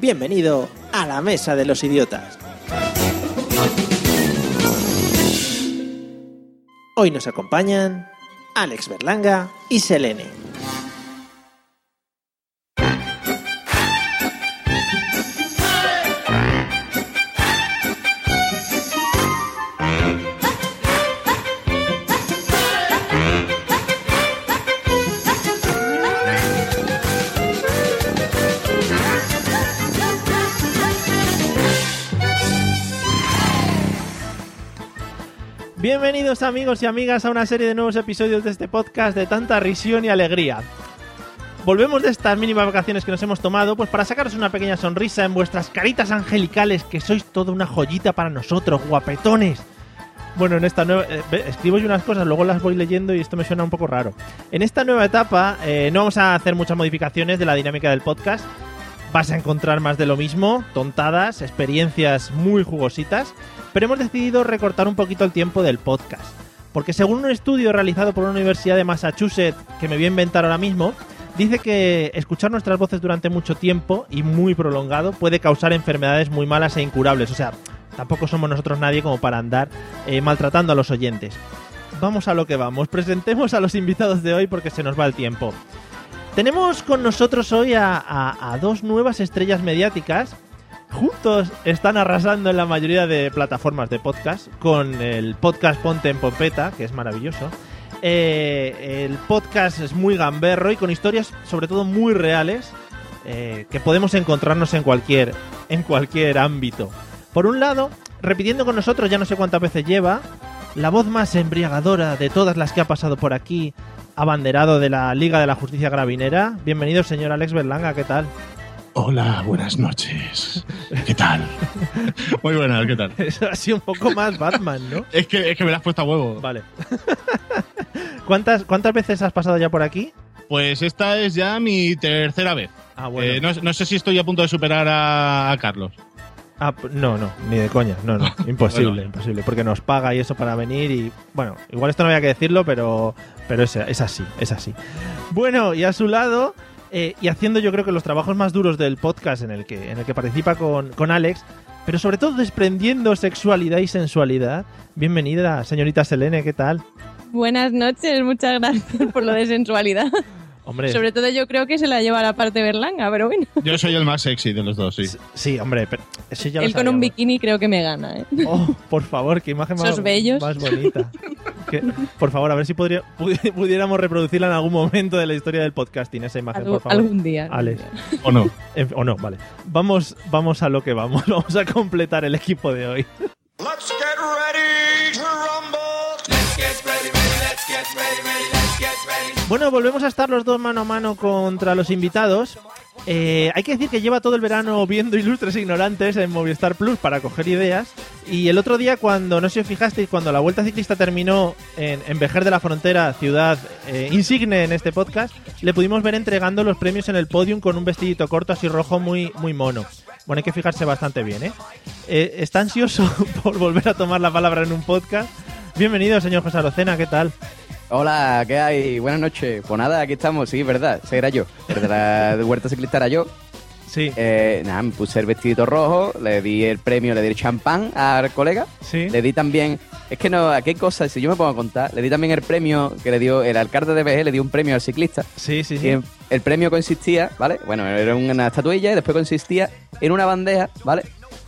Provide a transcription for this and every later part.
Bienvenido a la Mesa de los Idiotas. Hoy nos acompañan Alex Berlanga y Selene. Bienvenidos amigos y amigas a una serie de nuevos episodios de este podcast de tanta risión y alegría. Volvemos de estas mínimas vacaciones que nos hemos tomado, pues para sacaros una pequeña sonrisa en vuestras caritas angelicales, que sois toda una joyita para nosotros, guapetones. Bueno, en esta nueva... eh, escribo yo unas cosas, luego las voy leyendo y esto me suena un poco raro. En esta nueva etapa eh, no vamos a hacer muchas modificaciones de la dinámica del podcast. Vas a encontrar más de lo mismo, tontadas, experiencias muy jugositas, pero hemos decidido recortar un poquito el tiempo del podcast. Porque según un estudio realizado por una universidad de Massachusetts, que me voy a inventar ahora mismo, dice que escuchar nuestras voces durante mucho tiempo y muy prolongado puede causar enfermedades muy malas e incurables. O sea, tampoco somos nosotros nadie como para andar eh, maltratando a los oyentes. Vamos a lo que vamos. Presentemos a los invitados de hoy porque se nos va el tiempo. Tenemos con nosotros hoy a, dos nuevas estrellas mediáticas. Juntos están arrasando en la mayoría de plataformas de podcast con el podcast Ponte en Pompeta, que es maravilloso. Eh, el podcast es muy gamberro y con historias sobre todo muy reales eh, que podemos encontrarnos en cualquier, en cualquier ámbito. Por un lado, repitiendo con nosotros, ya no sé cuántas veces lleva, la voz más embriagadora de todas las que ha pasado por aquí, abanderado de la Liga de la Justicia Gravinera. Bienvenido, señor Alex Berlanga, ¿qué tal? Hola, buenas noches. ¿Qué tal? Muy buenas, ¿qué tal? Eso ha sido un poco más Batman, ¿no? Es que, es que me la has puesto a huevo. Vale. ¿Cuántas, ¿Cuántas veces has pasado ya por aquí? Pues esta es ya mi tercera vez. Ah, bueno. Eh, no, no sé si estoy a punto de superar a, a Carlos. Ah, no, no, ni de coña, no, no, imposible, Bueno. imposible, porque nos paga y eso para venir y, bueno, igual esto no había que decirlo, pero, pero es, es así, es así. Bueno, y a su lado, eh, y haciendo yo creo que los trabajos más duros del podcast en el que, en el que participa con, con Alex, pero sobre todo desprendiendo sexualidad y sensualidad, bienvenida, señorita Selene, ¿qué tal? Buenas noches, muchas gracias por lo de sensualidad. Hombre, Sobre todo yo creo que se la lleva la parte berlanga, pero bueno. Yo soy el más sexy de los dos, sí. sí, hombre, pero eso ya lo Él con un bikini creo que me gana, ¿eh? Oh, por favor, qué imagen más, bellos. más bonita. Que- por favor, a ver si podría- pudi- pudiéramos reproducirla en algún momento de la historia del podcasting, esa imagen, por favor. algún día. algún Alex. día. ¿O no? En fin, o no, vale. Vamos, vamos a lo que vamos. Vamos a completar el equipo de hoy. Let's get ready to rumble. Let's get ready, ready, let's get ready, ready, let's get ready. Bueno, volvemos a estar los dos mano a mano contra los invitados. Eh, hay que decir que lleva todo el verano viendo ilustres ignorantes en Movistar Plus para coger ideas. Y el otro día, cuando no sé si os fijasteis, cuando la Vuelta Ciclista terminó en, en Vejer de la Frontera, ciudad eh, insigne en este podcast, le pudimos ver entregando los premios en el podium con un vestidito corto así rojo muy, muy mono. Bueno, hay que fijarse bastante bien, ¿eh? Eh, Está ansioso por volver a tomar la palabra en un podcast. Bienvenido, señor José Arocena, ¿qué tal? Hola, ¿qué hay? Buenas noches. Pues nada, aquí estamos, sí, verdad, ese era yo. El de Huerta Ciclista era yo. Sí, Eh, nada, me puse el vestidito rojo, le di el premio, le di el champán al colega. sí. Le di también, es que no, aquí hay cosas, si yo me pongo a contar, le di también el premio que le dio el alcalde de BG, le dio un premio al ciclista. Sí, sí, sí. el, el premio consistía, ¿vale? Bueno, era una estatuilla y después consistía en una bandeja, ¿vale?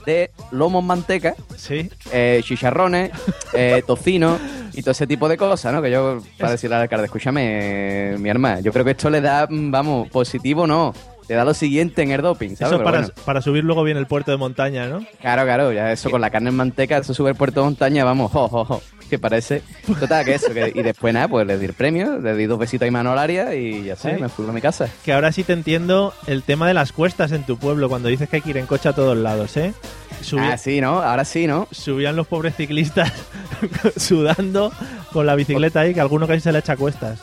De lomos manteca, Sí. eh, chicharrones, eh, tocino y todo ese tipo de cosas, ¿no? Que yo, para decirle al alcalde, escúchame, eh, mi hermana, yo creo que esto le da, mm, vamos, positivo no, le da lo siguiente en el doping, ¿sabes? Eso Pero para, bueno, para subir luego bien el puerto de montaña, ¿no? claro, claro, ya eso con la carne en manteca, eso sube el puerto de montaña, vamos, jo, jo, jo. Que parece. Total, que eso. que- y después nada, pues le di el premio, le di dos besitos a Manolaria y ya Sí. me fui a mi casa. Que ahora sí te entiendo el tema de las cuestas en tu pueblo, cuando dices que hay que ir en coche a todos lados, ¿eh? Subi- Ah, sí, ¿no? Ahora sí, ¿no? Subían los pobres ciclistas sudando con la bicicleta ahí, que alguno casi se le echa a cuestas.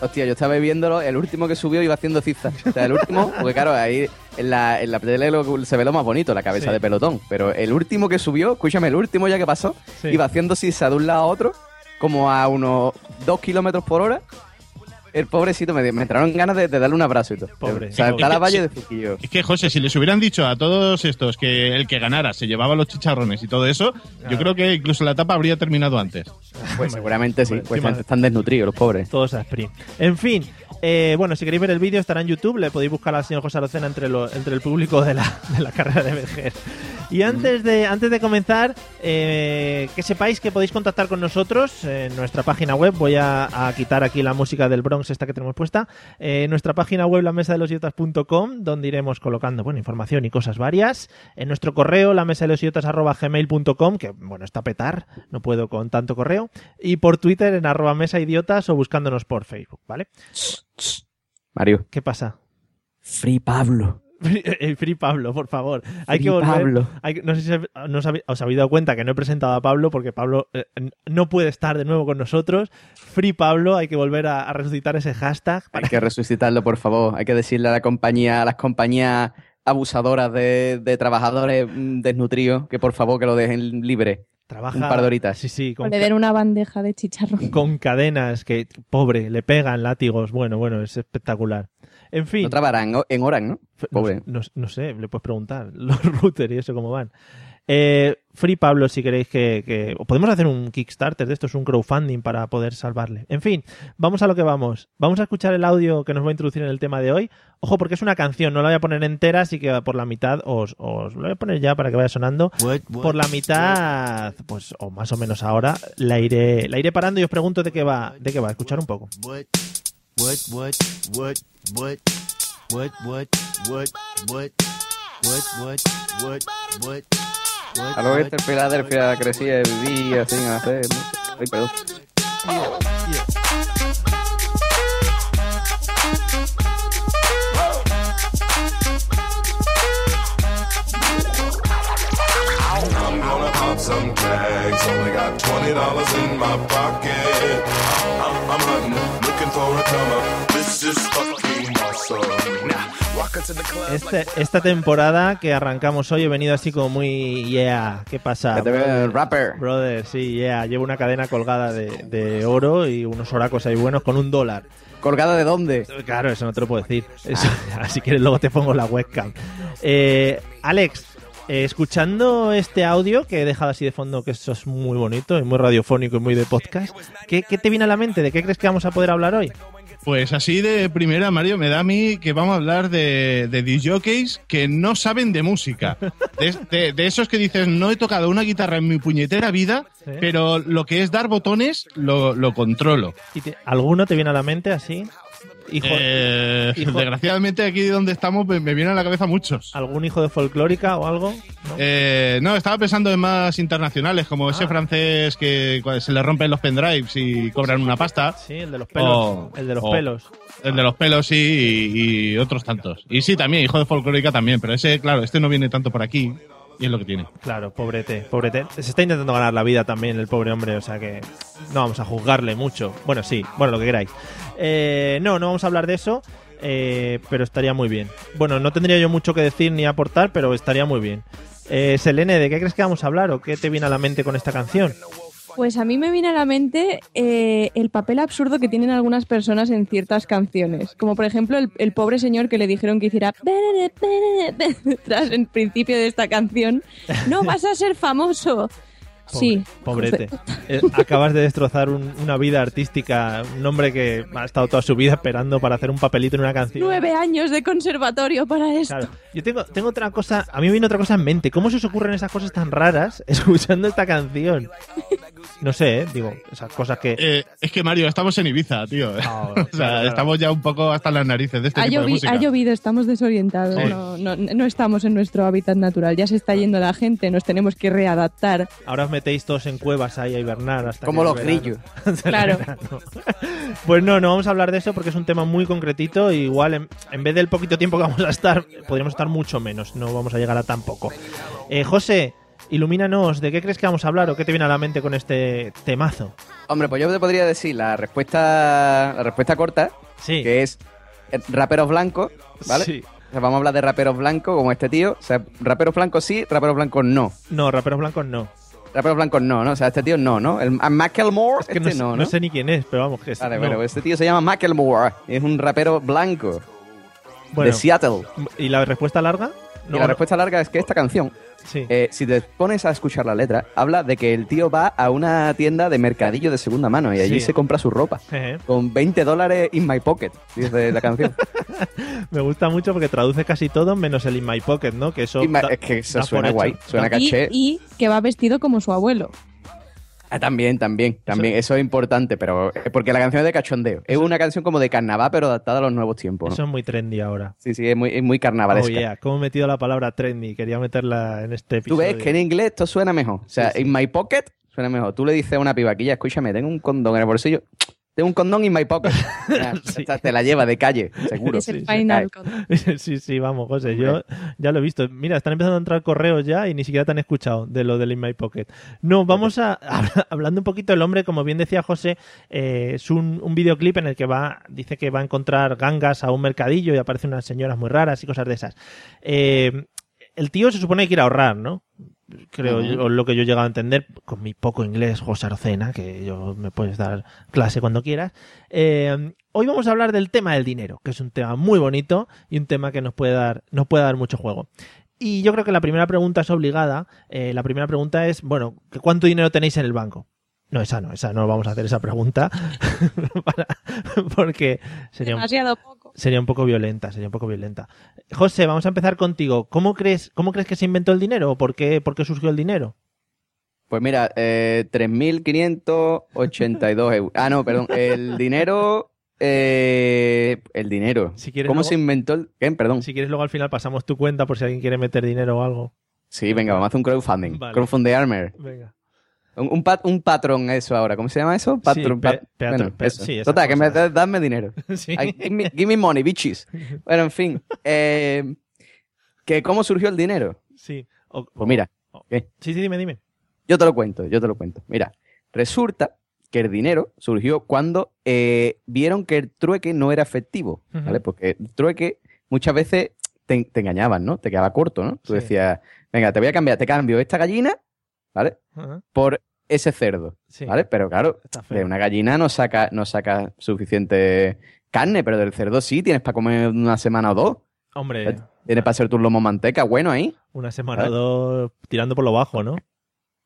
Hostia, yo estaba viéndolo, el último que subió iba haciendo zigzag. O sea, el último, porque claro, ahí en la, en la tele lo- se ve lo más bonito, la cabeza Sí. de pelotón. Pero el último que subió, escúchame, el último ya que pasó, Sí. iba haciendo zigzag de un lado a otro, como a unos dos kilómetros por hora. El pobrecito me, me entraron ganas de, de darle un abrazo y todo. Pobre. Saltar a la valle de Fuquillo. Es que, José, si les hubieran dicho a todos estos que el que ganara se llevaba los chicharrones y todo eso, yo creo que incluso la etapa habría terminado antes. Pues seguramente sí, pues están desnutridos los pobres. Todos a sprint. En fin, eh, bueno, si queréis ver el vídeo estará en YouTube, le podéis buscar al señor José Arocena entre, lo- entre el público de la, de la carrera de BG. Y antes de, antes de comenzar, eh, que sepáis que podéis contactar con nosotros en nuestra página web. Voy a, a quitar aquí la música del Bronx, esta que tenemos puesta. Eh, en nuestra página web, la mesa de los idiotas.com, donde iremos colocando bueno, información y cosas varias. En nuestro correo, la mesa de los idiotas gmail.com, que bueno, está a petar, no puedo con tanto correo. Y por Twitter en arroba mesa idiotas o buscándonos por Facebook, ¿vale? Mario. ¿Qué pasa? Free Pablo. El Free Pablo, por favor. Hay Free que volver. Pablo. hay no sé si no os habéis, os habéis dado cuenta que no he presentado a Pablo porque Pablo eh, no puede estar de nuevo con nosotros. Free Pablo, hay que volver a, a resucitar ese hashtag. Hay que resucitarlo, por favor. Hay que decirle a la compañía, a las compañías abusadoras de, de trabajadores mm, desnutridos que por favor que lo dejen libre. Trabaja, un par de horitas. Sí, sí, O con, le den una bandeja de chicharrón. con cadenas que, pobre, le pegan látigos. Bueno, bueno, es espectacular. En fin. No trabajarán en- Oran, ¿no? Pobre. No, no- no sé, le puedes preguntar. Los routers y eso cómo van. Eh, Free Pablo, si queréis que, que- Podemos hacer un Kickstarter de esto, es un crowdfunding para poder salvarle. En fin, vamos a lo que vamos. Vamos a escuchar el audio que nos va a introducir en el tema de hoy. Ojo, porque es una canción, no la voy a poner entera, así que por la mitad os, os lo voy a poner ya para que vaya sonando. Por la mitad, pues, o más o menos ahora, la iré, la iré parando y os pregunto de qué va, de qué va. Escuchar un poco. What, what, what, what, what, what, what, what, what, what, what, what, what, A lo que este Filadelfia crecía, vivía sin hacer. Ay, perdón. I'm some tags. Only got twenty dollars in my pocket. I'm, I'm hunting, looking for a come up. This is fucking awesome. Now, walk into the club. Este- esta temporada que arrancamos hoy he venido así como muy yeah, ¿qué pasa? Ya te veo brother? el rapper. Brother, sí, yeah, llevo una cadena colgada de, de oro y unos oracos ahí buenos con un dólar. ¿Colgada de dónde? Claro, eso no te lo puedo decir. Eso- si quieres luego te pongo la webcam. Eh, Alex, eh, escuchando este audio que he dejado así de fondo, que eso es muy bonito y muy radiofónico y muy de podcast, ¿qué, qué te viene a la mente? ¿De qué crees que vamos a poder hablar hoy? Pues así de primera, Mario, me da a mí que vamos a hablar de, de DJs que no saben de música. De, de- de esos que dices, no he tocado una guitarra en mi puñetera vida, Sí. pero lo que es dar botones lo, lo controlo. ¿Y te- ¿Alguno te viene a la mente así? Hijo, Eh, hijo- Desgraciadamente aquí donde estamos me, me vienen a la cabeza muchos. ¿Algún hijo de folclórica o algo? ¿No? Eh, no, estaba pensando en más internacionales, como Ah. ese francés que se le rompen los pendrives y cobran una pasta. Sí, el de los pelos. Oh, el de los pelos. El de los pelos, sí, y, y otros tantos. Y sí, también, hijo de folclórica también, pero ese, claro, este no viene tanto por aquí y es lo que tiene. Claro, pobrete, pobrete. Se está intentando ganar la vida también el pobre hombre, o sea que no vamos a juzgarle mucho. Bueno, sí, bueno, lo que queráis. Eh, no, no vamos a hablar de eso, eh, pero estaría muy bien. Bueno, no tendría yo mucho que decir ni aportar, pero estaría muy bien. Eh, Selene, ¿de qué crees que vamos a hablar o qué te viene a la mente con esta canción? Pues a mí me viene a la mente eh, el papel absurdo que tienen algunas personas en ciertas canciones. Como por ejemplo el, el pobre señor que le dijeron que hiciera tras el principio de esta canción. No vas a ser famoso. Sí. Pobrete. Eh, acabas de destrozar un- una vida artística, un hombre que ha estado toda su vida esperando para hacer un papelito en una canción. Nueve años de conservatorio para esto. Claro. Yo tengo, tengo otra cosa, a mí me viene otra cosa en mente. ¿Cómo se os ocurren esas cosas tan raras escuchando esta canción? No sé, ¿eh? digo, esas cosas que... Eh, es que Mario, estamos en Ibiza, tío. O sea, claro. estamos ya un poco hasta las narices de este Ha, tipo de música. ha llovido, estamos desorientados, Sí. no, no- no estamos en nuestro hábitat natural, ya se está yendo la gente, nos tenemos que readaptar. Ahora os metéis todos en cuevas ahí a hibernar hasta Como los grillos. Claro. Pues no, no vamos a hablar de eso porque es un tema muy concretito. y igual en, en vez del poquito tiempo que vamos a estar, podríamos estar mucho menos. No vamos a llegar a tan poco. Eh, José, ilumínanos, ¿de qué crees que vamos a hablar o qué te viene a la mente con este temazo? Hombre, pues yo te podría decir la respuesta, la respuesta corta, Sí. que es eh, raperos blancos, ¿vale? Sí. O sea, vamos a hablar de raperos blancos como este tío. O sea, raperos blancos sí, raperos blancos no. No, raperos blancos no. Raperos blancos no, ¿no? O sea, este tío no, ¿no? El a Macklemore, Es que este no, sé- no, no ¿no? sé ni quién es, pero vamos, que es. Vale, no. bueno, este tío se llama Macklemore. Es un rapero blanco Bueno, de Seattle. ¿Y la respuesta larga? Y la respuesta larga es que esta canción, Sí. eh, si te pones a escuchar la letra, habla de que el tío va a una tienda de mercadillo de segunda mano y allí Sí. se compra su ropa. Con 20 dólares in my pocket, dice la canción. Me gusta mucho porque traduce casi todo menos el In My Pocket, ¿no? Que eso. My- da- es que eso suena hecho. guay, suena Y, caché. y que va vestido como su abuelo. Ah, también, también, también. Eso, es importante, pero eh, porque la canción es de cachondeo. Es una canción como de carnaval, pero adaptada a los nuevos tiempos. ¿no? Eso es muy trendy ahora. Sí, sí, es muy, es muy Oh, carnavalesca. yeah. ¿Cómo he metido la palabra trendy? Quería meterla en este Tú episodio. ves que en inglés esto suena mejor. O sea, Sí, sí. in my pocket suena mejor. Tú le dices a una pibaquilla, escúchame, tengo un condón en el bolsillo. Tengo un condón in my pocket. Ya, Sí. esta Te la lleva de calle, seguro. es el sí, sí. final. sí, sí, vamos, José, yo ya lo he visto. Mira, están empezando a entrar correos ya y ni siquiera te han escuchado de lo del In My Pocket. No, vamos a, habla- hablando un poquito del hombre, como bien decía José, eh, es un, un videoclip en el que va, dice que va a encontrar gangas a un mercadillo y aparecen unas señoras muy raras y cosas de esas. Eh, el tío se supone que quiere ahorrar, ¿no? Creo yo, lo que yo he llegado a entender con mi poco inglés, José Arocena, que yo me puedes dar clase cuando quieras. Eh, hoy vamos a hablar del tema del dinero, que es un tema muy bonito y un tema que nos puede dar, nos puede dar mucho juego. Y yo creo que la primera pregunta es obligada. Eh, la primera pregunta es, bueno, ¿que ¿cuánto dinero tenéis en el banco? No, esa no, esa no vamos a hacer esa pregunta. Para- porque sería un, Demasiado poco. Sería un poco violenta, sería un poco violenta. José, vamos a empezar contigo. ¿Cómo crees, cómo crees que se inventó el dinero? ¿O por qué, por qué surgió el dinero? Pues mira, eh, 3.582 euros. Ah, no, perdón. El dinero... eh, el dinero. Si quieres ¿Cómo luego- se inventó el...? ¿Qué? Perdón. Si quieres luego al final pasamos tu cuenta por si alguien quiere meter dinero o algo. Sí, venga, vamos a hacer un crowdfunding. Vale. Crowdfunding Armor. Venga. Un, un, pat- un patrón eso ahora. ¿Cómo se llama eso? Patrón. pat- bueno, eso. sí, esa Total, que me da- dadme dinero. Sí. Give, me, give me money, bitches. Bueno, en fin. Eh, que ¿Cómo surgió el dinero? Sí. O- Pues mira. Sí, sí, dime, dime. yo te lo cuento, yo te lo cuento. Mira, resulta que el dinero surgió cuando eh, vieron que el trueque no era efectivo, ¿vale? Porque el trueque muchas veces te, te engañaban, ¿no? Te quedaba corto, ¿no? Tú Sí. decías, venga, te voy a cambiar, te cambio esta gallina, ¿vale? Ajá, Por ese cerdo, Sí. ¿vale? Pero claro, de una gallina no saca, no saca suficiente carne, pero del cerdo sí, tienes para comer una semana o dos. Hombre, Tienes para hacer tu lomo manteca, bueno ahí. una semana o dos tirando por lo bajo, ¿no?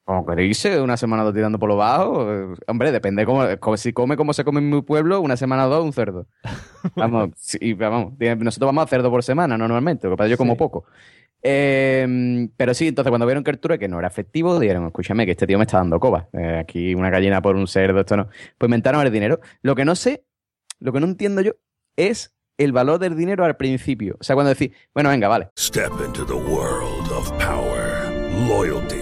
Como queréis, eh, una semana o dos tirando por lo bajo. eh, Hombre, depende cómo, como si come como se come en mi pueblo, una semana o dos un cerdo. Vamos, sí, vamos, nosotros vamos a cerdo por semana, no normalmente, lo que pasa es que yo como Sí. poco. Eh, pero sí, entonces cuando vieron que el trueque no era efectivo, dijeron, escúchame, que este tío me está dando coba. Eh, aquí una gallina por un cerdo, esto no. Pues inventaron el dinero. Lo que no sé, lo que no entiendo yo, es el valor del dinero al principio. O sea, cuando decís, bueno, venga, vale. Step into the world of power, loyalty,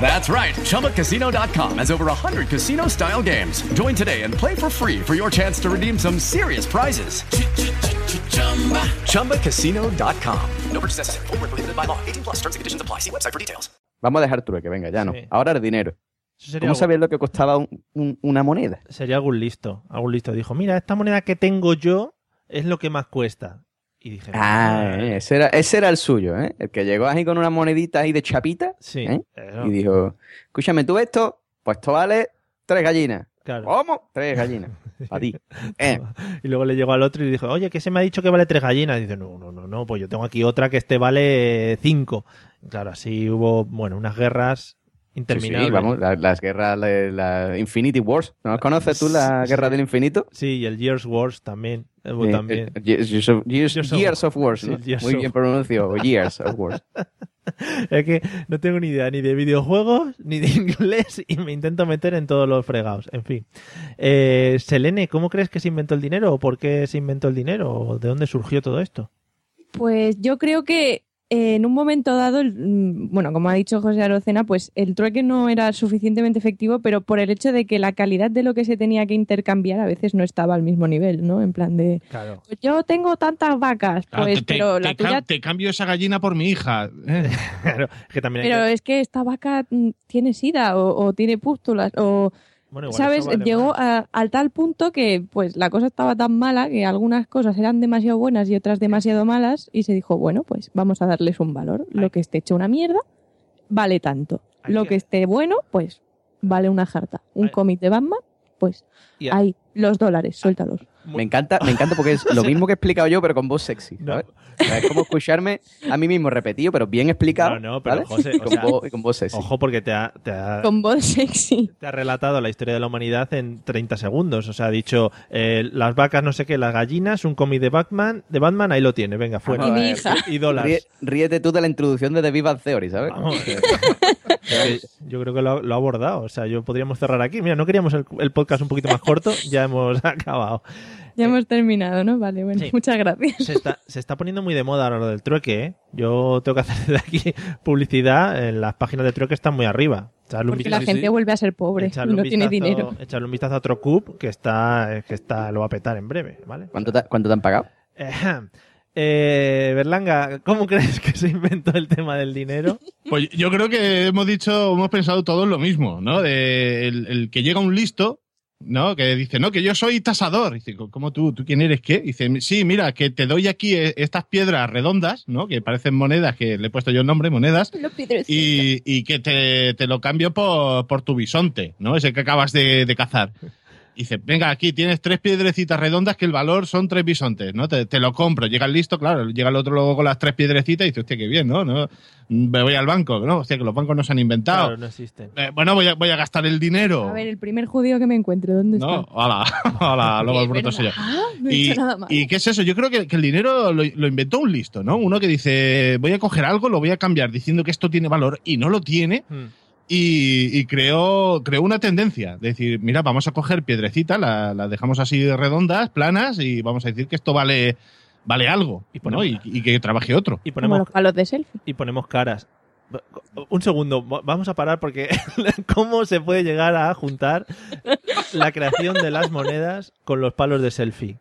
That's right. ChumbaCasino.com has over 100 casino style games. Join today and play for free for your chance to redeem some serious prizes. ChumbaCasino.com. No purchase necessary. Void where prohibited by law. 18 plus terms and conditions apply. See website for details. Vamos a dejar trueque, venga, ya no. Sí. Ahora el dinero. Sería ¿Cómo sabías lo que costaba un- un- una moneda? Sería algún listo. Algún listo dijo, mira, esta moneda que tengo yo es lo que más cuesta. Y dije, Ah, eh, ese era, ese era el suyo, ¿eh? El que llegó ahí con una monedita ahí de chapita. Sí, ¿eh? Y dijo, escúchame, ¿tú esto? Pues esto vale tres gallinas. Claro. ¿Cómo? Tres gallinas. Para ti. Eh, Y luego le llegó al otro y dijo, oye, que se me ha dicho que vale tres gallinas. Y dice, no, no, no, no, pues yo tengo aquí otra que este vale cinco. Claro, así hubo, bueno, unas guerras sí, sí, interminables. vamos, la- las guerras, la, la Infinity Wars. ¿No conoces tú la Sí, guerra sí. del infinito? Sí, y el Years Wars también. eh, Eh, también. eh, Years, of, Years- Years of- Years of Wars. Years Muy of- bien pronunciado. Years of Wars. Es que no tengo ni idea ni de videojuegos ni de inglés y me intento meter en todos los fregados. En fin. Eh, Selene, ¿cómo crees que se inventó el dinero? ¿O por qué se inventó el dinero? ¿O de dónde surgió todo esto? Pues yo creo que eh, en un momento dado, el- mm, bueno, como ha dicho José Arocena, pues el trueque no era suficientemente efectivo, pero por el hecho de que la calidad de lo que se tenía que intercambiar a veces no estaba al mismo nivel, ¿no? En plan de, Claro. pues yo tengo tantas vacas, pues, te, pero te la tuya te cambio esa gallina por mi hija. Claro, que también hay Pero que- es que esta vaca mm, tiene sida o, o tiene pústulas o... Bueno, igual ¿Sabes? vale Llegó a- al tal punto que pues la cosa estaba tan mala que algunas cosas eran demasiado buenas y otras demasiado malas y se dijo, bueno, pues vamos a darles un valor. Lo que esté hecho una mierda vale tanto. Lo que- esté bueno, pues vale una jarta. Un cómic de Batman, pues ahí, los dólares, suéltalos. Me encanta, me encanta porque es lo mismo que he explicado yo, pero con voz sexy. No. ¿sabes? O sea, es como escucharme a mí mismo repetido, pero bien explicado. No, no, pero ¿vale? José, Y o con, sea, voz, y con voz sexy. Ojo porque te ha, te ha- Con voz sexy. te ha relatado la historia de la humanidad en 30 segundos. O sea, ha dicho eh, las vacas, no sé qué, las gallinas, un cómic de Batman, de Batman, ahí lo tiene, venga, fuera. Y mi hija. Y dólares. Ríe- ríete tú de la introducción de The Big Bang Theory, ¿sabes? Vamos. Yo creo que lo, ha- lo ha abordado. O sea, yo podríamos cerrar aquí. Mira, no queríamos el, el podcast un poquito más corto, ya hemos acabado. Ya hemos terminado, ¿no? Vale, bueno, Sí. muchas gracias. Se está, se está poniendo muy de moda ahora lo del trueque, ¿eh? Yo tengo que hacer de aquí publicidad. En las páginas de trueque están muy arriba. Echarle un Porque la vistazo- gente vuelve a ser pobre y echarle un no tiene vistazo- dinero. Echarle un vistazo a otro cube que está, que está, lo va a petar en breve, ¿vale? ¿Cuánto te, cuánto te han pagado? Ejem. Eh, Berlanga, ¿cómo crees que se inventó el tema del dinero? Pues yo creo que hemos dicho, hemos pensado todos lo mismo, ¿no? De el, el que llega un listo, ¿no? Que dice, no, que yo soy tasador. Dice, ¿cómo tú? ¿Tú quién eres qué? Dice, sí, mira, que te doy aquí eh, estas piedras redondas, ¿no? Que parecen monedas, que le he puesto yo el nombre, monedas. Y, y que te, te lo cambio por, por tu bisonte, ¿no? Ese que acabas de, de cazar. Dice, venga, aquí tienes tres piedrecitas redondas que el valor son tres bisontes, ¿no? Te, te lo compro. Llega el listo, claro, llega el otro luego con las tres piedrecitas y dice, hostia, qué bien, ¿no? ¿no? Me voy al banco, ¿no? Hostia, que los bancos no se han inventado. Claro, no existen. Eh, bueno, voy a, voy a gastar el dinero. A ver, el primer judío que me encuentre, ¿dónde No, está? hola, hola, luego el bruto soy yo. Ah, no he Y, nada. ¿Y qué es eso? Yo creo que, que el dinero lo, lo inventó un listo, ¿no? Uno que dice, voy a coger algo, lo voy a cambiar diciendo que esto tiene valor y no lo tiene. Hmm. Y, y creó, creó una tendencia. De decir, mira, vamos a coger piedrecitas, las la dejamos así redondas, planas, y vamos a decir que esto vale, vale algo. Y ¿no? ponemos- y, y que trabaje otro. Y Como ponemos, los palos de selfie. y ponemos caras. Un segundo, va- vamos a parar porque ¿cómo se puede llegar a juntar la creación de las monedas con los palos de selfie?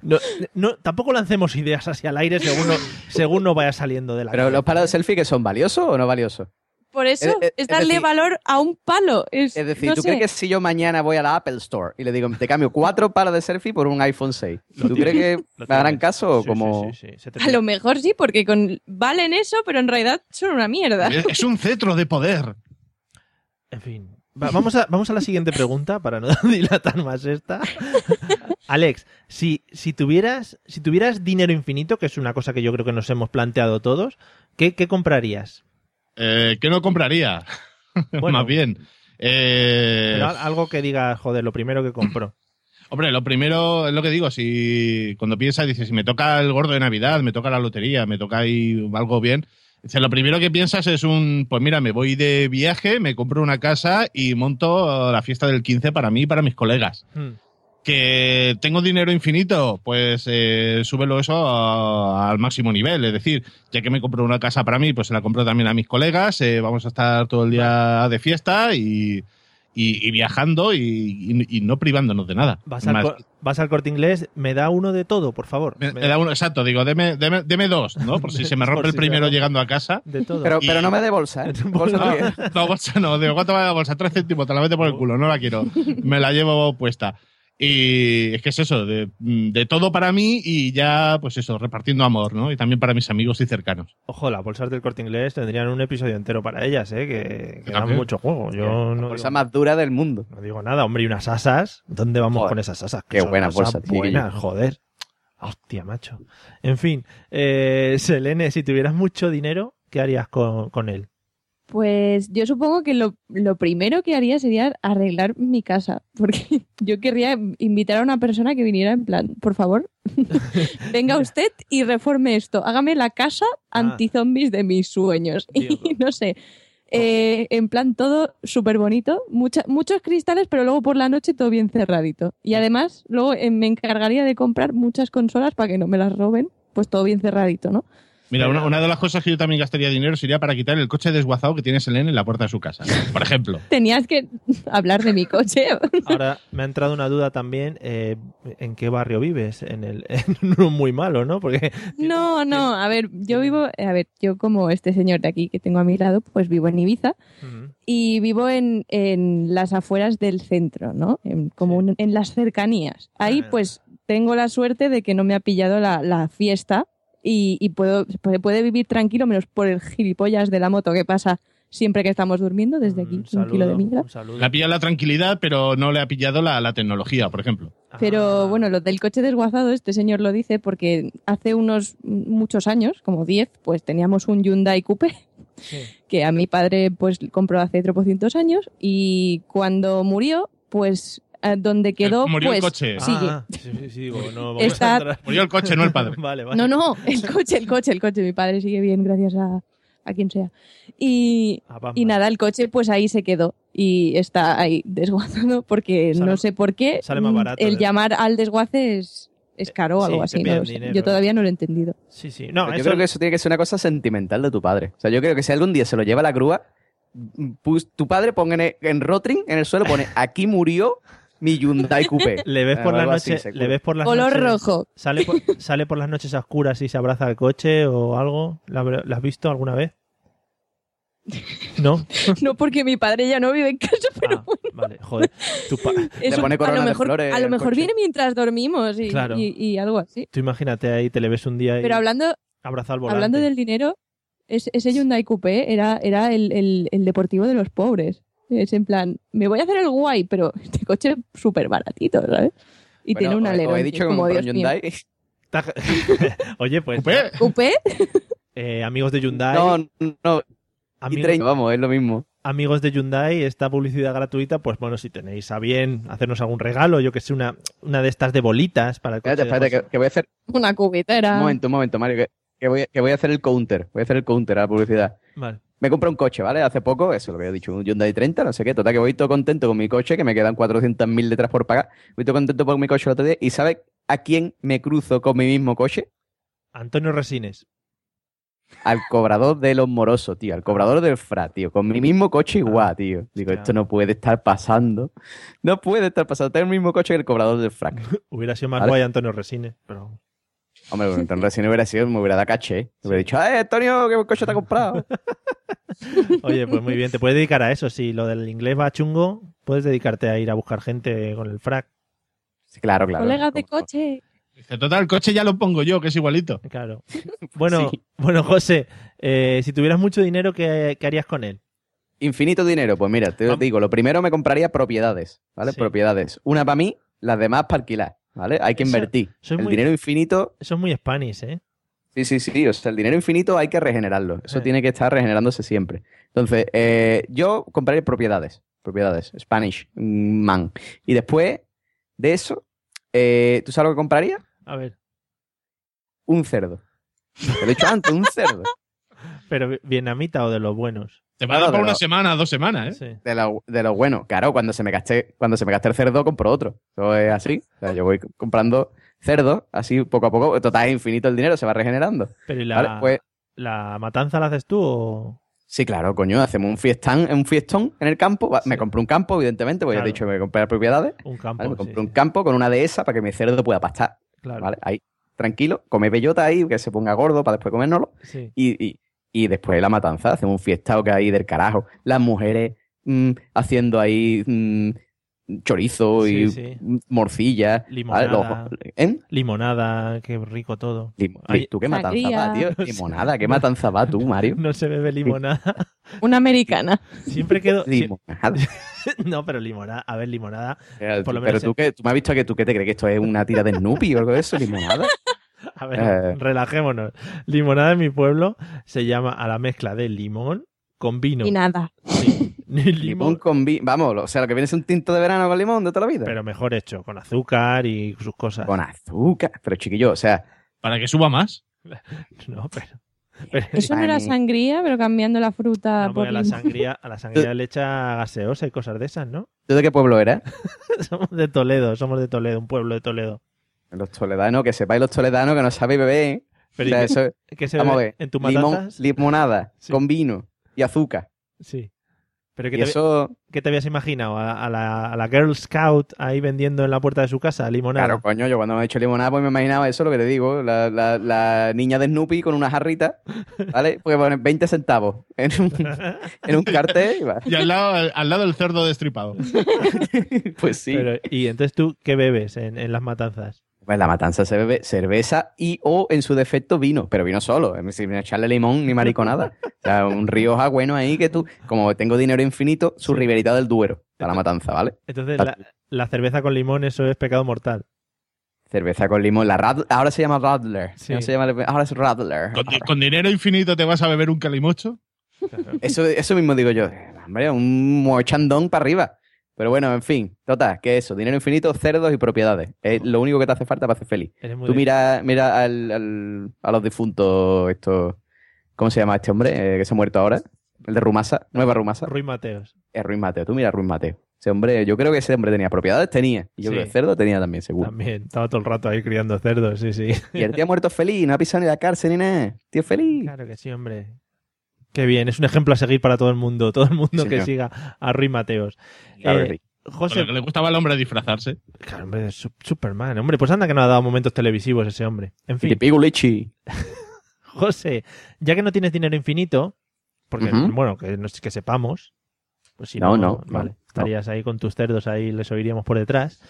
No, no, tampoco lancemos ideas así al aire según no, según no vaya saliendo de la Pero los palos de selfie que son valiosos o no valiosos? Por eso Es- es, es- es darle decir- valor a un palo. Es, Es decir, no ¿tú sé. crees que si yo mañana voy a la Apple Store y le digo, te cambio cuatro palos de selfie por un iPhone 6, ¿tú crees que me harán caso o Sí, como...? sí, sí, sí. Se te A lo mejor sí, porque con... valen eso, pero en realidad son una mierda. Es, es un cetro de poder. En fin. Va- vamos, a, vamos a la siguiente pregunta para no dilatar más esta. Alex, si, si, tuvieras, si tuvieras dinero infinito, que es una cosa que yo creo que nos hemos planteado todos, ¿qué, qué comprarías? Eh, ¿Qué no compraría? Bueno. Más bien. Eh, Pero al- algo que diga, joder, lo primero que compro. Hombre, lo primero es lo que digo, si cuando piensas, dices, si me toca el gordo de Navidad, me toca la lotería, me toca ahí algo bien, dices, lo primero que piensas es un, pues mira, me voy de viaje, me compro una casa y monto la fiesta del 15 para mí y para mis colegas. Hmm. Que tengo dinero infinito, pues eh, súbelo eso a- al máximo nivel. Es decir, ya que me compro una casa para mí, pues se la compro también a mis colegas. eh, vamos a estar todo el día de fiesta y, y, y viajando y, y- y no privándonos de nada. Vas al, Más- cor- vas al corte inglés, me da uno de todo, por favor. me, me da uno, exacto, digo, deme, deme, deme dos, ¿no? Por si se me rompe el si primero llegando a casa. De todo. Pero, Y- pero no me dé bolsa, ¿eh? Bolsa No, no, bolsa no, digo, ¿cuánto vale la bolsa? Tres céntimos, te la mete por el culo, no la quiero. Me la llevo puesta. Y es que es eso, de, de todo para mí y ya, pues eso, repartiendo amor, ¿no? Y también para mis amigos y cercanos. Ojo, las bolsas del corte inglés tendrían un episodio entero para ellas, ¿eh? Que, que dan mucho juego. Yo no bolsa digo, más dura del mundo. no digo nada, hombre, y unas asas. ¿Dónde vamos Joder, con esas asas? qué son buenas bolsas, tío. Buenas, joder. Hostia, macho. En fin, eh, Selene, si tuvieras mucho dinero, ¿qué harías con, con él? Pues yo supongo que lo, lo primero que haría sería arreglar mi casa, porque yo querría invitar a una persona que viniera en plan, por favor, venga usted y reforme esto, hágame la casa Ah. anti-zombies de mis sueños. Dios. Y no sé, eh, en plan todo súper bonito, mucha- muchos cristales, pero luego por la noche todo bien cerradito. Y además, luego eh, me encargaría de comprar muchas consolas para que no me las roben, pues todo bien cerradito, ¿no? Mira, una, una de las cosas que yo también gastaría dinero sería para quitar el coche desguazado que tiene Selene en la puerta de su casa, por ejemplo. Tenías que hablar de mi coche. Ahora me ha entrado una duda también, eh, ¿en qué barrio vives? En el en uno muy malo, ¿no? Porque No, no, a ver, yo vivo, a ver, yo como este señor de aquí que tengo a mi lado, pues vivo en Ibiza y vivo en, en las afueras del centro, ¿no? En, como un- en las cercanías. Ahí Ah. pues tengo la suerte de que no me ha pillado la, la fiesta y, y puedo, puede, puede vivir tranquilo menos por el gilipollas de la moto que pasa siempre que estamos durmiendo desde aquí, un un kilo de un saludo. Le ha pillado la tranquilidad, pero no le ha pillado la, la tecnología, por ejemplo. Pero Ah, bueno, lo del coche desguazado, este señor lo dice porque hace unos muchos años, como 10, pues teníamos un Hyundai Coupe sí. que a mi padre pues compró hace tropocientos años y cuando murió, pues donde quedó, murió el pues coche. sigue. Ah, sí, sí, sí, digo, no vamos Está- a. Murió el coche, no el padre. Vale, vale. No, no, el coche, el coche, el coche. Mi padre sigue bien, gracias a, a quien sea. Y, y nada, el coche pues ahí se quedó y está ahí desguazado porque Sale- no sé por qué sale más mm, barato, el ¿eh? llamar al desguace es, es caro o Sí, algo así. no sé. Yo todavía no lo he entendido. Sí, sí. No, yo eso- creo que eso tiene que ser una cosa sentimental de tu padre. O sea, yo creo que si algún día se lo lleva a la grúa, pues, tu padre ponga en, en Rotring, en el suelo, pone aquí murió mi Hyundai Coupé. le ves por la así, noche, le ves por las Color noches- rojo. Sale por, sale por las noches a oscuras y se abraza al coche o algo. ¿La, has visto alguna vez? ¿No? No porque mi padre ya no vive en casa, pero Ah, vale, joder. Tu pa- eso, pone a corona lo de mejor, flores a lo mejor coche. viene mientras dormimos y, Claro. y- y algo así. Tú imagínate ahí, te le ves un día y Pero hablando, abrazado al volante. hablando del dinero, es- ese Hyundai Coupé era, era el, el- el deportivo de los pobres. Es en plan, me voy a hacer el guay, pero este coche es súper baratito, ¿sabes? Y Bueno, tiene un os- alerón. He dicho como Dios mío. Hyundai. Oye, pues Coupé. ¿Coupé? eh, amigos de Hyundai, No, no. Y amigos, 30, vamos, es lo mismo. amigos de Hyundai, esta publicidad gratuita, pues bueno, si tenéis a bien hacernos algún regalo, yo que sé, una, una de estas de bolitas para el coche. Espérate, de espérate, que voy a hacer. Una cubitera. Un momento, un momento, Mario, que, que voy, que voy a hacer el counter. Voy a hacer el counter a la publicidad. Vale. Me compré un coche, ¿vale? Hace poco, eso lo había dicho, un Hyundai 30, no sé qué. Total, que voy todo contento con mi coche, que me quedan 400.000 letras por pagar. Voy todo contento por mi coche el otro día. ¿Y sabes a quién me cruzo con mi mismo coche? Antonio Resines. Al cobrador de los morosos, tío. Al cobrador del FRA, tío. Con mi mismo coche igual, tío. Digo, esto no puede estar pasando. No puede estar pasando. Tengo el mismo coche que el cobrador del FRAC. Hubiera sido más Vale. guay Antonio Resines, pero Hombre, bueno, entonces si no hubiera sido, me hubiera dado caché. ¿eh? Me hubiera dicho, ¡eh, Antonio, qué coche te has comprado! Oye, pues muy bien, te puedes dedicar a eso. Si lo del inglés va chungo, puedes dedicarte a ir a buscar gente con el frac. Sí, claro, claro. Colegas de coche. Dice, total, el coche ya lo pongo yo, que es igualito. Claro. Bueno, Sí. bueno José, eh, si tuvieras mucho dinero, ¿qué, qué harías con él? Infinito dinero. Pues mira, te Vamos. digo, lo primero me compraría propiedades, ¿vale? Sí. Propiedades. Una para mí, las demás para alquilar, ¿vale? Hay que Eso- invertir. el muy- dinero infinito, Eso es muy Spanish, ¿eh? sí, sí, sí. O sea, el dinero infinito hay que regenerarlo. Eso Eh. tiene que estar regenerándose siempre. Entonces, eh, yo compraría propiedades. Propiedades. Spanish mm, man. Y después de eso, eh, ¿tú sabes lo que compraría? A ver, Un cerdo. Te lo he dicho antes, un cerdo. pero vi- vietnamita o de los buenos. Te va a dar pero- una semana, dos semanas, ¿eh? Sí. De lo, de lo bueno. Claro, cuando se me gaste, cuando se me gaste el cerdo, compro otro. Eso es así. O sea, yo voy comprando cerdos, así poco a poco. Total, es infinito el dinero, se va regenerando. Pero ¿y la, Vale, pues la matanza la haces tú o...? Sí, claro, coño, hacemos un fiestán, un fiestón en el campo. Me compré un campo, evidentemente, porque Claro. ya he dicho que me compré las propiedades. Un campo. ¿vale? Me compré sí. un campo con una dehesa para que mi cerdo pueda pastar. Claro. ¿vale? Ahí, tranquilo, come bellota ahí, que se ponga gordo para después comérnoslo. Sí. Y, y, y después la matanza, hacemos un fiestao que hay del carajo. Las mujeres mm, haciendo ahí mm, chorizo y Sí, sí. morcilla. Los- Limonada. ¿eh? Limonada, qué rico todo. Lim- Ay, ¿Tú qué matanza va, tío? Limonada, ¿qué matanza va tú, Mario? No se bebe limonada. Una americana. Siempre quedo. Limonada. No, pero limonada. A ver, limonada. Eh, Por lo tú- menos pero tú, que, tú me has visto que tú qué te crees que esto es una tira de Snoopy o algo de eso, limonada. A ver, Eh. relajémonos. Limonada en mi pueblo se llama a la mezcla de limón con vino. Y nada. Limón limón, con vino. Vamos, o sea, lo que viene es un tinto de verano con limón de toda la vida. pero mejor hecho, con azúcar y sus cosas. Con azúcar. Pero chiquillo, o sea, Para que suba más. No, pero. pero- Eso no era sangría, pero cambiando la fruta no, por a la sangría, a la sangría le echa gaseosa y cosas de esas, ¿no? ¿tú de qué pueblo eras? somos de Toledo, somos de Toledo, un pueblo de Toledo. Los toledanos, que sepáis los toledanos que no sabéis beber. ¿eh? Pero O sea, ¿y qué- eso- ¿Qué se vamos a bebe ver. en tu limón- matanzas? limonada Sí. con vino y azúcar. Sí. Pero ¿qué Y te, eso, qué te habías imaginado? ¿A, a la, a la Girl Scout ahí vendiendo en la puerta de su casa limonada? claro, coño, yo cuando me he hecho limonada, pues me imaginaba eso, lo que te digo, la, la- la niña de Snoopy con una jarrita, ¿vale? Porque ponen 20 centavos en un, en un cartel y va. Y al lado, al lado el cerdo destripado. Pues sí. Pero, y entonces tú, ¿qué bebes en, en las matanzas? Pues la matanza se bebe cerveza y o en su defecto vino, pero vino solo, es decir, sin echarle limón ni mariconada. O sea, un Rioja bueno ahí que tú, como tengo dinero infinito, su riverita del Duero para la matanza, ¿vale? Entonces, la, la cerveza con limón, eso es pecado mortal. Cerveza con limón, la Rad- ahora se llama Radler, Sí. no se llama, ahora es Radler. Con dinero infinito te vas a beber un calimocho. Eso, eso mismo digo yo, hombre, un mochandón para arriba. Pero bueno, en fin, total, que eso, dinero infinito, cerdos y propiedades. Es lo único que te hace falta para hacer feliz. Tú mira, mira al, al- a los difuntos, estos, ¿cómo se llama este hombre eh, que se ha muerto ahora? El de Rumasa, Nueva Rumasa. Ruiz Mateos. Es Ruiz Mateo, tú mira a Ruiz Mateo. Ese hombre, yo creo que ese hombre tenía propiedades, tenía. Y yo Sí. creo que cerdo tenía también, seguro. También, estaba todo el rato ahí criando cerdos, sí, sí. Y el tío ha muerto feliz, no ha pisado ni la cárcel ni nada. Tío feliz. Claro que sí, hombre. Qué bien, es un ejemplo a seguir para todo el mundo, todo el mundo Sí, que señor. siga a Ruiz Mateos. Claro Eh, José, que le gustaba al hombre disfrazarse. claro, hombre, es Sup- Superman, hombre, pues anda que no ha dado momentos televisivos ese hombre. En Y te fin, pigo leche. José, ya que no tienes dinero infinito, porque, Ujú. bueno, que, no- que sepamos, pues si No, no, no, vale, no, estarías ahí con tus cerdos, ahí les oiríamos por detrás.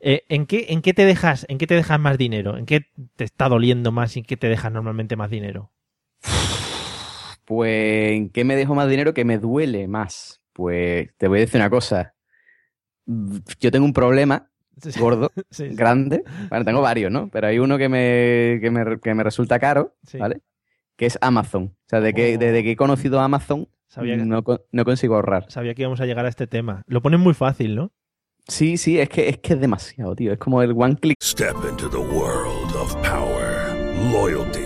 Eh, ¿en, qué, ¿En qué te dejas en qué te dejas más dinero? ¿En qué te está doliendo más y en qué te dejas normalmente más dinero? Pues, ¿en qué me dejo más dinero que me duele más? Pues, te voy a decir una cosa. Yo tengo un problema gordo, Sí, sí. grande. Bueno, tengo varios, ¿no? Pero hay uno que me, que me, que me resulta caro, Sí. ¿vale? Que es Amazon. O sea, de que, Oh. desde que he conocido a Amazon, Sabía que- no, no consigo ahorrar. Sabía que íbamos a llegar a este tema. Lo ponen muy fácil, ¿no? Sí, sí, es que, es que es demasiado, tío. Es como el one click. Step into the world of power, loyalty,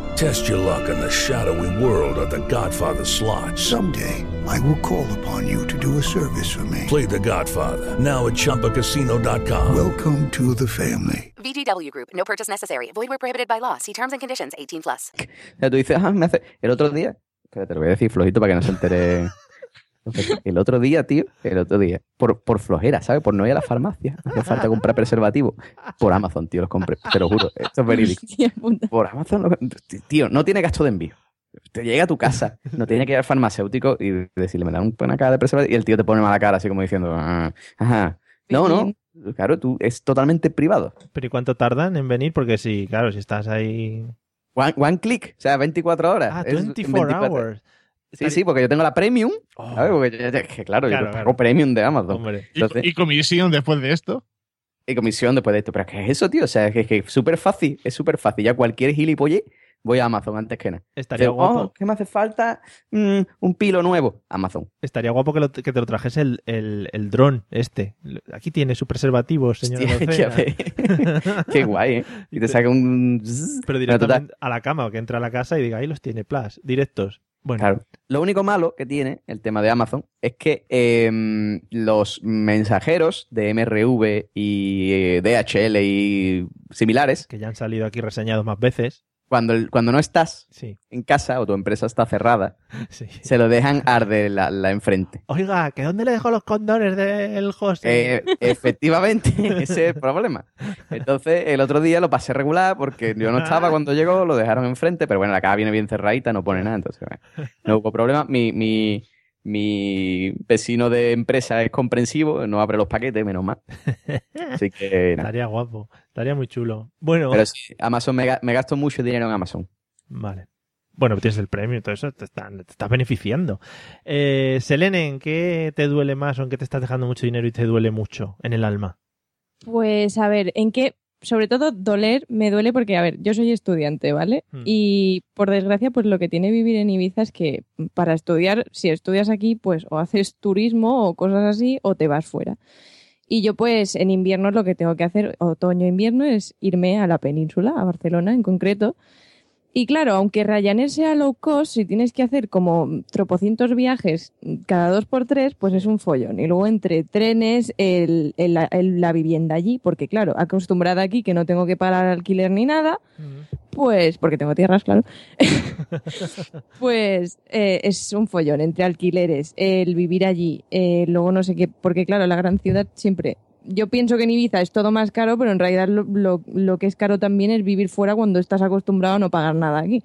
Test your luck in the shadowy world of The Godfather slot. Someday, I will call upon you to do a service for me. Play The Godfather now at ChumbaCasino.com. Welcome to the family. VGW Group. No purchase necessary. Void where prohibited by law. See terms and conditions. 18 plus. O sea, tú dices, ah, me hace. El otro día. Espérate, te lo voy a decir flojito para que no se entere. El otro día, tío, el otro día, por, por flojera, ¿sabes? Por no ir a la farmacia. Hace falta comprar preservativo. Por Amazon, tío, los compré. Te lo juro. Esto es verídico. Por Amazon, tío, no tiene gasto de envío. Te llega a tu casa, no tiene que ir al farmacéutico y decirle, me da un- una cara de preservativo. Y el tío te pone mala cara, así como diciendo, "Ah, ajá. No, no. Claro, tú es totalmente privado. Pero ¿y cuánto tardan en venir? Porque si, claro, si estás ahí... One, one click, o sea, 24 horas. Ah, Es 24 hours. Sí, sí, porque yo tengo la premium. Oh. ¿sabes? Porque yo- yo- que claro, Claro, yo claro. pago premium de Amazon. Hombre. ¿Y, Entonces- y comisión después de esto? Y comisión después de esto. Pero ¿qué es eso, tío? O sea, es que es que súper fácil. Es súper fácil. Ya cualquier gilipolle voy a Amazon antes que nada. Estaría Dice, guapo. "Oh, ¿Qué me hace falta? Mm, un pilo nuevo. Amazon. Estaría guapo que, lo- que te lo trajese el, el, el dron este. Aquí tiene su preservativo, señora Hostia. Qué guay, ¿eh? Y te saca un... Pero directamente a la cama, o que entra a la casa y diga, ahí los tiene, plus, directos. Bueno, Claro. Lo único malo que tiene el tema de Amazon es que em, los mensajeros de MRV y eh, DHL y similares, que ya han salido aquí reseñados más veces. Cuando, el- cuando no estás Sí, en casa o tu empresa está cerrada, sí. se lo dejan arder la, la enfrente. Oiga, ¿que dónde le dejo los condones del host? Eh, efectivamente, ese es el problema. Entonces, el otro día lo pasé regular porque yo no estaba cuando llegó, lo dejaron enfrente, pero bueno, la caja viene bien cerradita, no pone nada, entonces bueno, no hubo problema. Mi, mi, mi vecino de empresa es comprensivo, no abre los paquetes, menos mal. Así que nada. Estaría guapo, estaría muy chulo. Bueno, Pero sí, Amazon me, me gasto mucho dinero en Amazon. vale. Bueno, tienes el premio y todo eso, te, están, te estás beneficiando. Eh, Selene, ¿en qué te duele más o en qué te estás dejando mucho dinero y te duele mucho en el alma? Pues a ver, ¿en qué? Sobre todo doler me duele porque, a ver, yo soy estudiante, ¿vale? Hmm. Y por desgracia, pues lo que tiene vivir en Ibiza es que para estudiar, si estudias aquí, pues o haces turismo o cosas así, o te vas fuera. Y yo pues en invierno lo que tengo que hacer, otoño-invierno, es irme a la península, a Barcelona en concreto. Y claro, aunque Ryanair sea low cost, si tienes que hacer como tropocientos viajes cada dos por tres, pues es un follón. Y luego entre trenes, el, el- la- el- la vivienda allí, porque claro, acostumbrada aquí que no tengo que pagar alquiler ni nada, pues, porque tengo tierras, claro, pues eh, es un follón entre alquileres, el vivir allí, eh, luego no sé qué, porque claro, la gran ciudad siempre... Yo pienso que en Ibiza es todo más caro, pero en realidad lo, lo- lo que es caro también es vivir fuera cuando estás acostumbrado a no pagar nada aquí.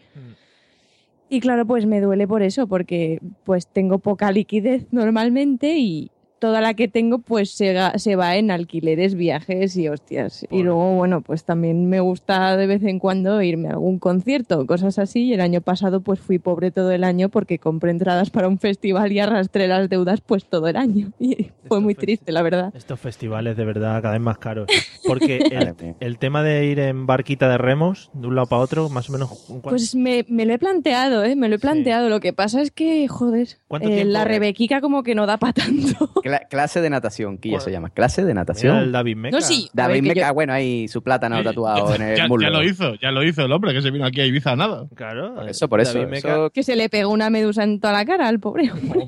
Y claro, pues me duele por eso, porque pues tengo poca liquidez normalmente y toda la que tengo pues se, va en alquileres, viajes y hostias. Y luego, bueno, pues también me gusta de vez en cuando irme a algún concierto, cosas así. Y el año pasado pues fui pobre todo el año porque compré entradas para un festival y arrastré las deudas pues todo el año. Y fue muy triste, la verdad. Estos festivales de verdad cada vez más caros. Porque el, tema de ir en barquita de remos, de un lado para otro, más o menos... ¿cuánto- Pues me, me lo he planteado, ¿eh? Me lo he planteado. Lo que pasa es que, joder, ¿Cuánto eh, tiempo? la Rebequica como que no da para tanto. Cla- clase de natación, Quilla se llama. Clase de natación. el David Meca. No, sí. David Meca, yo- bueno, ahí su plátano tatuado en el ya, muslo. ya lo hizo, ya lo hizo el hombre que se vino aquí a Ibiza a nada. Claro. Por eso, por eso. Que se le pegó una medusa en toda la cara al pobre hombre.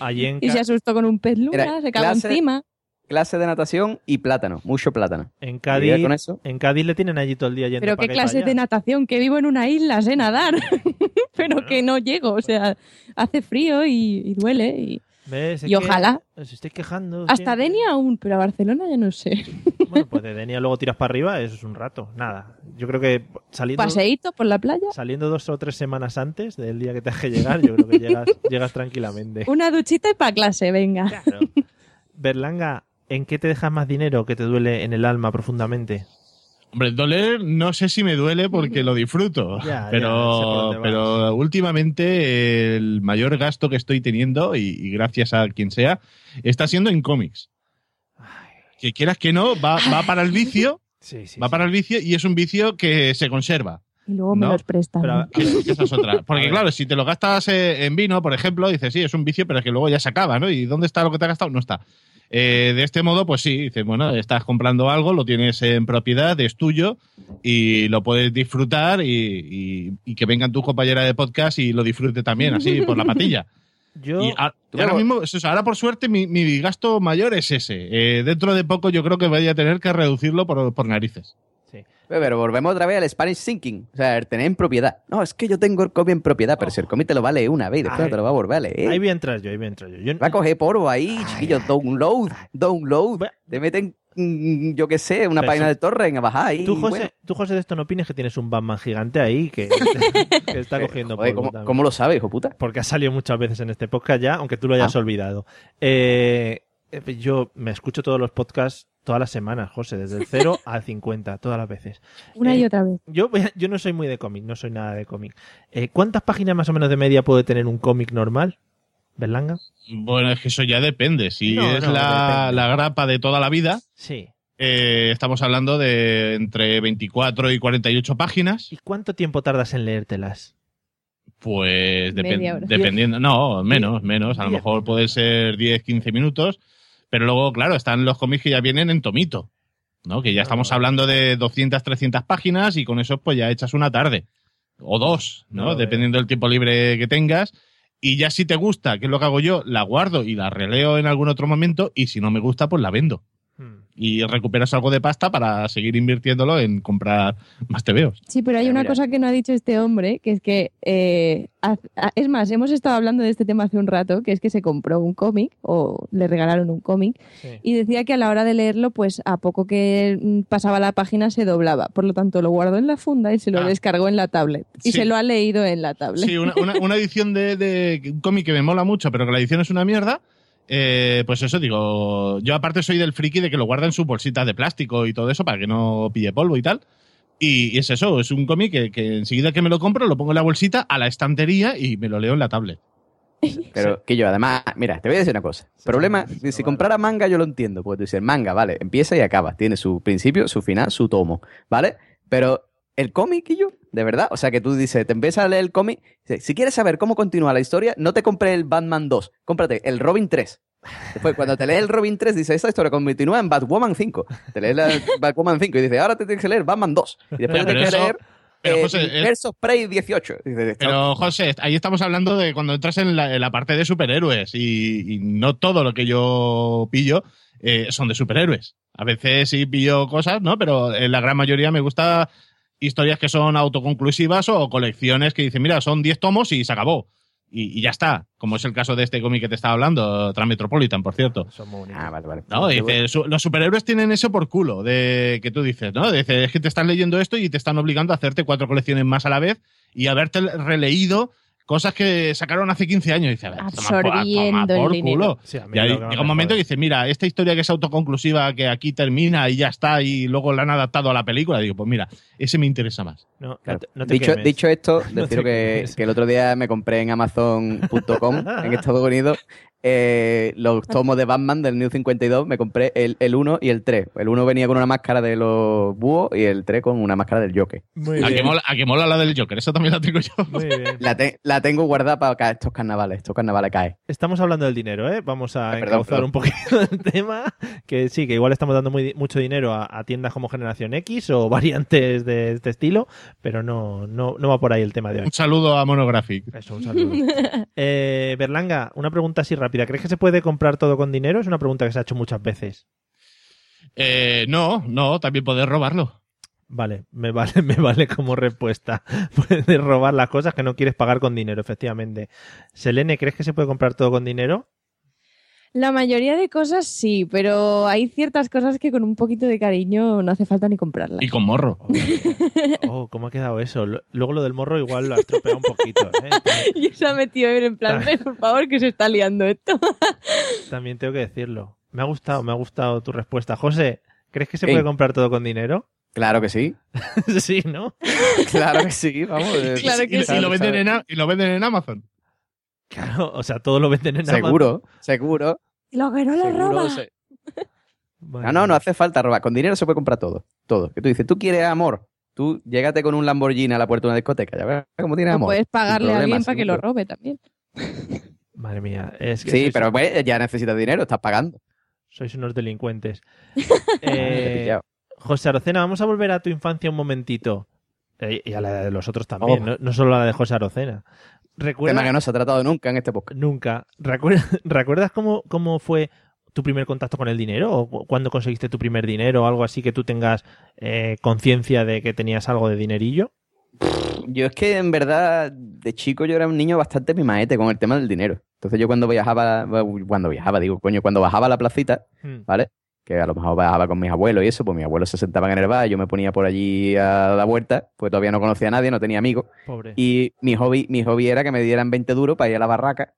allí en, Y se asustó con un pez luna, Era se cagó clase- encima. Clase de natación y plátano, mucho plátano. en ¿Y Cádiz, con eso? en Cádiz le tienen allí todo el día yendo Pero qué clase de natación, que vivo en una isla, sé nadar. Pero que no llego, o sea, hace frío y, y duele. Y... Y ojalá. Os estoy quejando. Hasta. Denia aún, pero a Barcelona ya no sé. Bueno, pues de Denia luego tiras para arriba, eso es un rato. Nada. Yo creo que saliendo, Paseíto por la playa, saliendo dos o tres semanas antes del día que te que llegar, yo creo que llegas, llegas tranquilamente. una duchita y para clase, venga. Claro. Berlanga, ¿en qué te dejas más dinero que te duele en el alma profundamente? Hombre, doler no sé si me duele porque lo disfruto, Ya, pero, pero últimamente el mayor gasto que estoy teniendo, y, y gracias a quien sea, está siendo en cómics. Que quieras que no, va, va para el vicio, Sí, sí. va para el vicio y es un vicio que se conserva. Y luego me No, los prestan. pero- esa es otra. Porque claro, si te lo gastas eh, en vino, por ejemplo, dices, sí, es un vicio, pero es que luego ya se acaba, ¿no? ¿Y dónde está lo que te has gastado? No está. Eh, de este modo, pues sí, dices, bueno, estás comprando algo, lo tienes en propiedad, es tuyo y lo puedes disfrutar y, y- y que vengan tus compañeras de podcast y lo disfrute también, así, por la patilla. Yo, Y, a- y ahora mismo, ahora por suerte, mi, mi gasto mayor es ese. Eh, dentro de poco yo creo que voy a tener que reducirlo por, por narices. Pero volvemos otra vez al Spanish Thinking. O sea, el tener en propiedad. No, es que yo tengo el cómic en propiedad, pero si el cómic te lo vale una vez y después Ay. no te lo va a volver a leer. Ahí voy a entrar yo, ahí voy a entrar yo. Yo- Va a coger polvo ahí, chiquillo. Download, download. Bueno. Te meten, mm, yo qué sé, una Pero página de torre a bajar ahí. Tú, José, bueno. tú, José, de esto no opines que tienes un Batman gigante ahí que, que está cogiendo Joder, polvo ¿cómo, lo sabes, hijo puta? Porque ha salido muchas veces en este podcast ya, aunque tú lo hayas Ah. olvidado. Eh, eh, yo me escucho todos los podcasts todas las semanas, José, desde el 0 al 50, todas las veces. Una Eh, y otra vez. Yo, voy a- yo no soy muy de cómic, no soy nada de cómic. Eh, ¿Cuántas páginas más o menos de media puede tener un cómic normal? ¿Berlanga? Bueno, es que eso ya depende. Si No, es no, la, depende. la grapa de toda la vida, Sí. eh, estamos hablando de entre 24 y 48 páginas. ¿Y cuánto tiempo tardas en leértelas? Pues depen- Media hora. dependiendo, no, menos, menos. A lo mejor puede ser 10, 15 minutos. Pero luego, claro, están los cómics que ya vienen en tomito. ¿no? Que ya estamos hablando de 200, 300 páginas y con eso pues ya echas una tarde. O dos, No Dependiendo del tiempo libre que tengas. Y ya si te gusta, que es lo que hago yo, la guardo y la releo en algún otro momento. Y si no me gusta, pues la vendo. Y recuperas algo de pasta para seguir invirtiéndolo en comprar más TVOs. Sí, pero hay una cosa que no ha dicho este hombre, que es que, eh, es más, hemos estado hablando de este tema hace un rato, que es que se compró un cómic o le regalaron un cómic y decía que a la hora de leerlo, pues a poco que mm, pasaba la página se doblaba. Por lo tanto, lo guardó en la funda y se lo descargó en la tablet. Y Sí. se lo ha leído en la tablet. Sí, una, una- una edición de, de un cómic que me mola mucho, pero que la edición es una mierda. Eh, pues eso, digo, yo aparte soy del friki de que lo guarda en sus bolsitas de plástico y todo eso para que no pille polvo y tal. Y, y es eso, es un cómic que, que enseguida que me lo compro lo pongo en la bolsita a la estantería y me lo leo en la tablet. Pero que yo, además, mira, te voy a decir una cosa. Problema, si, si comprara manga yo lo entiendo, porque tú dices, manga, vale, empieza y acaba, tiene su principio, su final, su tomo, ¿vale? Pero el cómic, y yo, de verdad, o sea que tú dices, te empiezas a leer el cómic, si quieres saber cómo continúa la historia, no te compres el Batman 2, cómprate el Robin 3. Después, cuando te lees el Robin 3, dices, esta historia continúa en Batwoman 5. Te lees la Batwoman 5 y dices, ahora te tienes que leer Batman 2. Y después te tienes que leer pero, eh, José, Versus Prey 18. Dices, esto- Pero, José, ahí estamos hablando de cuando entras en la, en la parte de superhéroes y, y no todo lo que yo pillo eh, son de superhéroes. A veces sí pillo cosas, ¿no? Pero en la gran mayoría me gusta historias que son autoconclusivas o colecciones que dicen, mira, son 10 tomos y se acabó. Y, y ya está, como es el caso de este cómic que te estaba hablando, Transmetropolitan, por cierto. Ah, vale, vale. No, dice, su- los superhéroes tienen eso por culo, de que tú dices, ¿no? Dice, es que te están leyendo esto y te están obligando a hacerte cuatro colecciones más a la vez y haberte releído cosas que sacaron hace 15 años. Y dice, a ver, toma por- toma Absorbiendo el por dinero. culo. Sí, y ahí llega un momento que dice, mira, esta historia que es autoconclusiva, que aquí termina y ya está, y luego la han adaptado a la película, digo, pues mira, ese me interesa más. No, Claro. no te, no te dicho, esto, No que, quemes. que el otro día me compré en Amazon.com en Estados Unidos eh, los tomos de Batman del New 52. Me compré el, el 1 y el 3. El 1 venía con una máscara de los búhos y el 3 con una máscara del Joker. Muy a, que bien. mola, a que mola la del Joker, eso también la tengo yo. Muy bien. La, te- la tengo guardada para estos carnavales. Estos carnavales caen. Estamos hablando del dinero, ¿eh? Vamos a perdón, encauzar perdón. un poquito el tema. Que sí, que igual estamos dando muy, mucho dinero a, a tiendas como Generación X o variantes de este estilo, pero no, no, no va por ahí el tema de hoy. Un saludo a Monographic. Eso, un saludo. Eh, Berlanga, una pregunta así rápida. ¿Crees que se puede comprar todo con dinero? Es una pregunta que se ha hecho muchas veces. Eh, no, no, también poder robarlo. Vale, me vale, me vale como respuesta. Puedes robar las cosas que no quieres pagar con dinero, efectivamente. Selene, ¿crees que se puede comprar todo con dinero? La mayoría de cosas sí, pero hay ciertas cosas que con un poquito de cariño no hace falta ni comprarlas. Y con morro. Oh, ¿cómo ha quedado eso? Luego lo del morro igual lo ha estropeado un poquito. ¿eh? y se ha metido en plan, "Ven, por favor, que se está liando esto. También tengo que decirlo. Me ha gustado, me ha gustado tu respuesta. José, ¿crees que se puede comprar todo con dinero? Claro que sí. sí, ¿no? Claro que sí. Vamos. Claro que y, sí. y lo venden en, a- y lo venden en Amazon. Claro, o sea, todo lo venden en Amazon. Seguro, seguro. Lo que no le seguro roba. se- Vale. No, no, no hace falta robar. Con dinero se puede comprar todo. Todo. Que tú dices, tú quieres amor. Tú llégate con un Lamborghini a la puerta de una discoteca. Ya verás cómo tienes amor. puedes pagarle a alguien para que lo seguro. robe también. Madre mía, es que Sí, sois, pero pues, ya necesitas dinero, estás pagando. sois unos delincuentes. Eh. José Arocena, vamos a volver a tu infancia un momentito. Eh, y a la de los otros también, Oh. no, no solo a la de José Arocena. ¿Recuerdas? Tema que no se ha tratado nunca en este podcast. Nunca. ¿Recuerdas, ¿recuerdas cómo, cómo fue tu primer contacto con el dinero? ¿O cu- cuándo conseguiste tu primer dinero? O algo así que tú tengas eh, conciencia de que tenías algo de dinerillo. Yo es que en verdad, de chico yo era un niño bastante mimaete con el tema del dinero. Entonces yo cuando viajaba, cuando viajaba, digo, coño, cuando bajaba a la placita, Hmm. ¿vale? Que a lo mejor bajaba con mis abuelos y eso, pues mis abuelos se sentaban en el bar, yo me ponía por allí a la vuelta, pues todavía no conocía a nadie, no tenía amigos. Pobre. Y mi hobby, mi hobby era que me dieran 20 duros para ir a la barraca,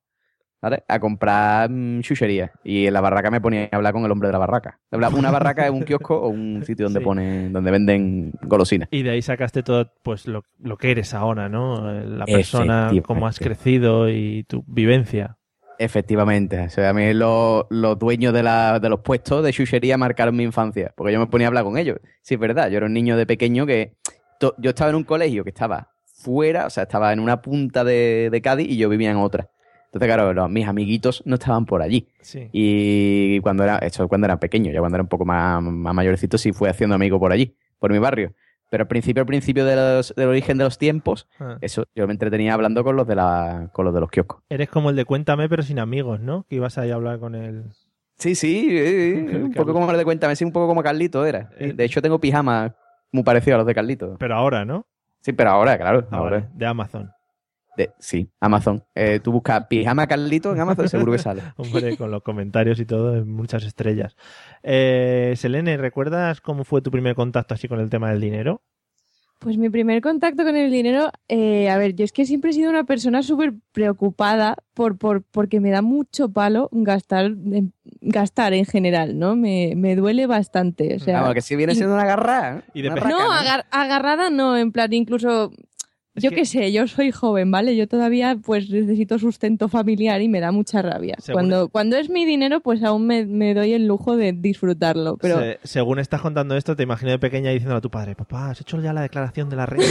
¿vale? A comprar mm, chuchería. Y en la barraca me ponía a hablar con el hombre de la barraca. Una barraca es un kiosco o un sitio donde Sí. ponen, donde venden golosinas. Y de ahí sacaste todo pues lo, lo que eres ahora, ¿no? La persona, cómo has crecido y tu vivencia. Efectivamente. O sea, a mí los, los dueños de, la- de los puestos de chuchería marcaron mi infancia, porque yo me ponía a hablar con ellos. Sí, es verdad, yo era un niño de pequeño que... to- yo estaba en un colegio que estaba fuera, o sea, estaba en una punta de, de Cádiz y yo vivía en otra. Entonces, claro, los- mis amiguitos no estaban por allí. Sí. Y cuando era, esto cuando era pequeño, ya cuando era un poco más, más mayorcito, sí fui haciendo amigos por allí, por mi barrio. Pero al principio, al principio de los- del origen de los tiempos, Ah. eso, yo me entretenía hablando con los de la, con los de los kioscos. Eres como el de Cuéntame, pero sin amigos, ¿no? Que ibas ahí a hablar con él. Sí, sí, eh, eh, un poco como el de Cuéntame, sí, un poco como Carlito era. Sí, De hecho, tengo pijama muy parecido a los de Carlito. Pero ahora, ¿no? Sí, pero ahora, claro, Ah, ahora. vale, De Amazon. De- sí, Amazon. Eh, tú buscas pijama Carlito en Amazon, seguro que sale. Hombre, con los comentarios y todo, muchas estrellas. Eh, Selene, ¿recuerdas cómo fue tu primer contacto así con el tema del dinero? Pues mi primer contacto con el dinero, eh, a ver, yo es que siempre he sido una persona súper preocupada por, por, porque me da mucho palo gastar en, gastar en general, ¿no? Me, me duele bastante. O sea, Vamos, que si viene siendo una garra. Y de una pe- no, agar- agarrada no, en plan, incluso, yo que- qué sé, yo soy joven, ¿vale? Yo todavía pues necesito sustento familiar y me da mucha rabia. Cuando, cuando es mi dinero, pues aún me, me doy el lujo de disfrutarlo, pero... Se- según estás contando esto, te imagino de pequeña diciendo a tu padre, papá, ¿has hecho ya la declaración de la renta?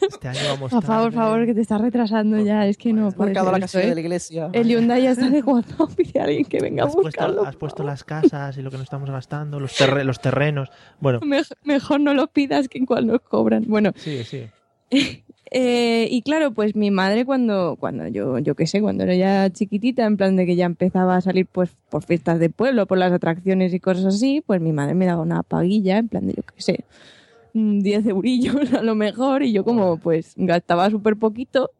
Que Este año vamos Por favor, por favor, que te estás retrasando ya, es que no puede marcado ser la esto, casilla ¿eh? de la iglesia. El Hyundai ya está de cuando pide a alguien que venga a Has puesto, buscarlo. has puesto las casas y lo que nos estamos gastando, los, los terrenos. Bueno, Mej- mejor no lo pidas que en cual nos cobran. Bueno, sí, sí. eh, y claro, pues mi madre cuando, cuando yo, yo qué sé, cuando era ya chiquitita, en plan de que ya empezaba a salir pues por fiestas de pueblo, por las atracciones y cosas así, pues mi madre me daba una paguilla, en plan de yo qué sé, mm, 10 eurillos a lo mejor, y yo como pues gastaba súper poquito,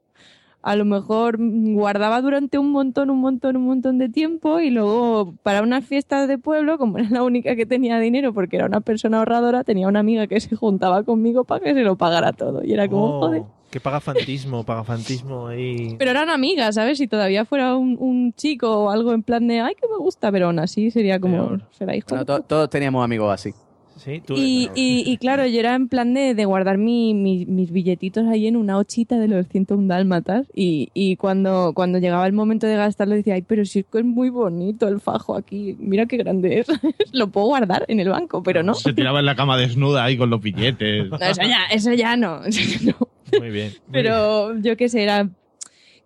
a lo mejor guardaba durante un montón, un montón, un montón de tiempo y luego para unas fiestas de pueblo, como era la única que tenía dinero porque era una persona ahorradora, tenía una amiga que se juntaba conmigo para que se lo pagara todo. Y era como, Oh, joder. Que pagafantismo, pagafantismo ahí. Pero eran amigas, ¿sabes? Si todavía fuera un, un chico o algo en plan de, ay, que me gusta, pero aún así sería como, será hijo. Bueno, to- todos teníamos amigos así. Sí, tú. y, y, y claro, yo era en plan de, de guardar mi- mi- mis billetitos ahí en una ochita de los 101 dálmatas y, y cuando, cuando llegaba el momento de gastarlo decía, ay, pero si es que es muy bonito el fajo aquí, mira qué grande es, lo puedo guardar en el banco, pero no. Se tiraba en la cama desnuda ahí con los billetes. No, eso ya, eso ya no. eso ya no. Muy bien. muy Pero yo qué sé, era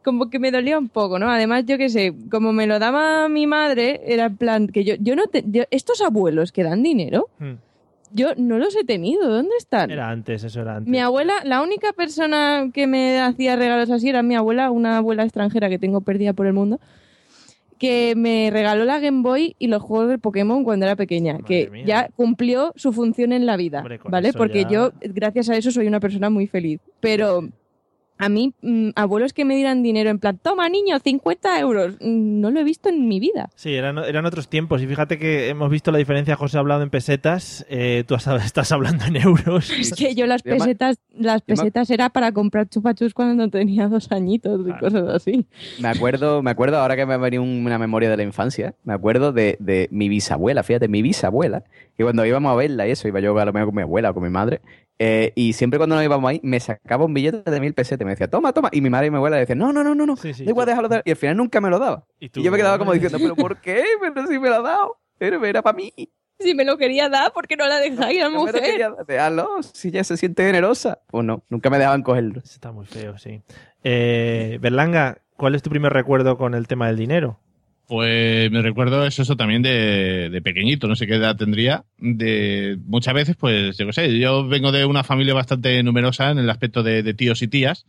como que me dolía un poco, ¿no? Además, yo qué sé, como me lo daba mi madre, era en plan que yo, yo no te, yo- estos abuelos que dan dinero, bien. Yo no los he tenido, ¿dónde están? Era antes, eso era antes. Mi abuela, la única persona que me hacía regalos así era mi abuela, una abuela extranjera que tengo perdida por el mundo, que me regaló la Game Boy y los juegos de Pokémon cuando era pequeña, que mía. ya cumplió su función en la vida, Hombre, ¿vale? Porque ya- yo, gracias a eso, soy una persona muy feliz. Pero a mí, mm, abuelos que me dieran dinero en plan, toma niño, 50 euros, mm, no lo he visto en mi vida. Sí, eran, eran otros tiempos. Y fíjate que hemos visto la diferencia. José ha hablado en pesetas, eh, tú has- estás hablando en euros. Es que yo las pesetas, las pesetas era para comprar chupachus cuando tenía dos añitos y cosas así. Me acuerdo, me acuerdo ahora que me ha venido una memoria de la infancia, me acuerdo de, de mi bisabuela, fíjate, mi bisabuela, que cuando íbamos a verla y eso, iba yo a lo mejor con mi abuela o con mi madre, eh, y siempre cuando nos íbamos ahí, me sacaba un billete de mil pesetas, me decía, toma, toma, y mi madre y mi abuela decían, no, no, no, no, no, Sí, sí, da igual, tú- déjalo, y al final nunca me lo daba. Y yo me quedaba como "Ay". diciendo, pero ¿por qué? Pero si me lo ha dado, pero era para mí. Si me lo quería dar, ¿por qué no la dejáis a la No me lo mujer? quería dar, déjalo, si ella se siente generosa. Pues no, nunca me dejaban cogerlo. Está muy feo, sí. Eh, Berlanga, ¿cuál es tu primer recuerdo con el tema del dinero? Pues me recuerdo es eso también de, de pequeñito, no sé qué edad tendría. De muchas veces, pues, yo qué sé, yo vengo de una familia bastante numerosa en el aspecto de, de tíos y tías.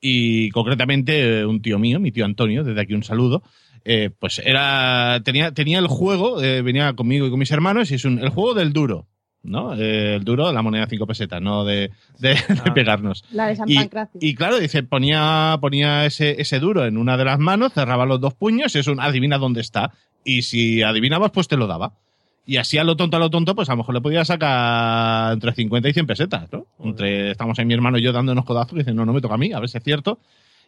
Y concretamente eh, un tío mío, mi tío Antonio, desde aquí un saludo. eh, pues era. Tenía, tenía el juego, eh, venía conmigo y con mis hermanos, y es un, el juego del duro. ¿No? Eh, el duro, la moneda de cinco pesetas, no de, de- de Ah. pegarnos. La de San Y, Pancracio. y claro, dice, ponía, ponía ese, ese duro en una de las manos, cerraba los dos puños y es un adivina dónde está. Y si adivinabas, pues te lo daba. Y así a lo tonto, a lo tonto, pues a lo mejor le podía sacar entre 50 y 100 pesetas, ¿no? Entre, estamos ahí mi hermano y yo dándonos codazos y dicen, no, no me toca a mí, a ver si es cierto.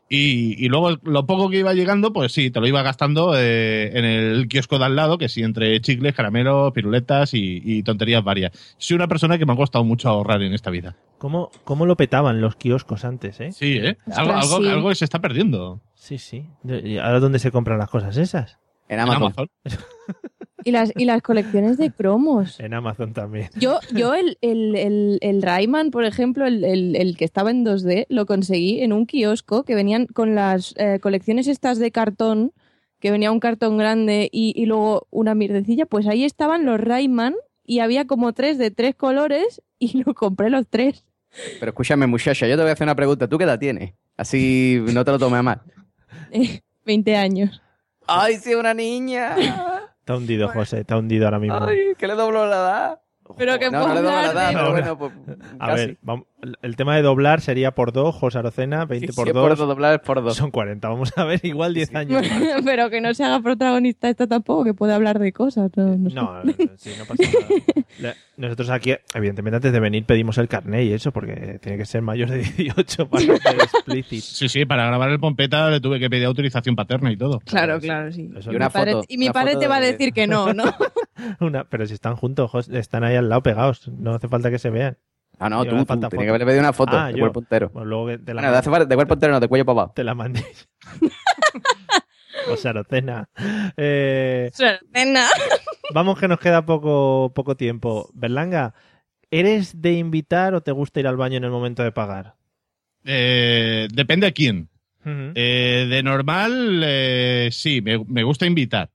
Y, y luego lo poco que iba llegando, pues sí, te lo iba gastando eh, en el kiosco de al lado, que sí, entre chicles, caramelos, piruletas y, y tonterías varias. Soy una persona que me ha costado mucho ahorrar en esta vida. ¿Cómo, cómo lo petaban los kioscos antes, eh? Sí, ¿eh? Algo, algo, sí. algo se está perdiendo. Sí, sí. ¿Y ahora dónde se compran las cosas esas? En En Amazon. Y las, y las colecciones de cromos. En Amazon también. Yo, yo el, el, el, el Rayman, por ejemplo, el, el, el que estaba en 2D, lo conseguí en un kiosco que venían con las eh, colecciones estas de cartón, que venía un cartón grande y, y luego una mierdecilla, pues ahí estaban los Rayman y había como tres de tres colores y lo compré los tres. Pero escúchame, muchacha, yo te voy a hacer una pregunta. ¿Tú qué edad tienes? Así no te lo tomes a mal. Eh, 20 años. ¡Ay, sí, una niña! Está hundido, José, está hundido ahora mismo. ¡Ay, que le dobló la edad! Pero que No, no le doy la edad, pero bueno, pues. A casi. ver, vamos- el tema de doblar sería por 2, José Arocena, 20 Sí, por sí, es 2. por dos, doblar es por dos. Son 40, vamos a ver, igual 10 años. más. Pero que no se haga protagonista esta tampoco, que puede hablar de cosas. No, no sé. No, no, no, sí, no pasa nada. Nosotros aquí, evidentemente, antes de venir pedimos el carnet y eso, porque tiene que ser mayor de 18 para ser explícito. Sí, sí, para grabar el Pompeta le tuve que pedir autorización paterna y todo. Claro, claro, sí. Eso Y una Mi padre- foto, y mi una padre foto te va a de- decir que no, ¿no? una- pero si están juntos, José, están ahí al lado pegados, no hace falta que se vean. Ah, no, tú, tú. Tenía que foto. haberle pedido una foto Ah, de yo. cuerpo entero. Bueno, luego que te la, Bueno, de, hace falta- de cuerpo entero no, de cuello para abajo. te la mandéis. José Arocena. Eh, Nena. Vamos que nos queda poco, poco tiempo. Berlanga, ¿eres de invitar o te gusta ir al baño en el momento de pagar? Eh, depende a quién. Eh, de normal, eh, sí, me, me gusta invitar,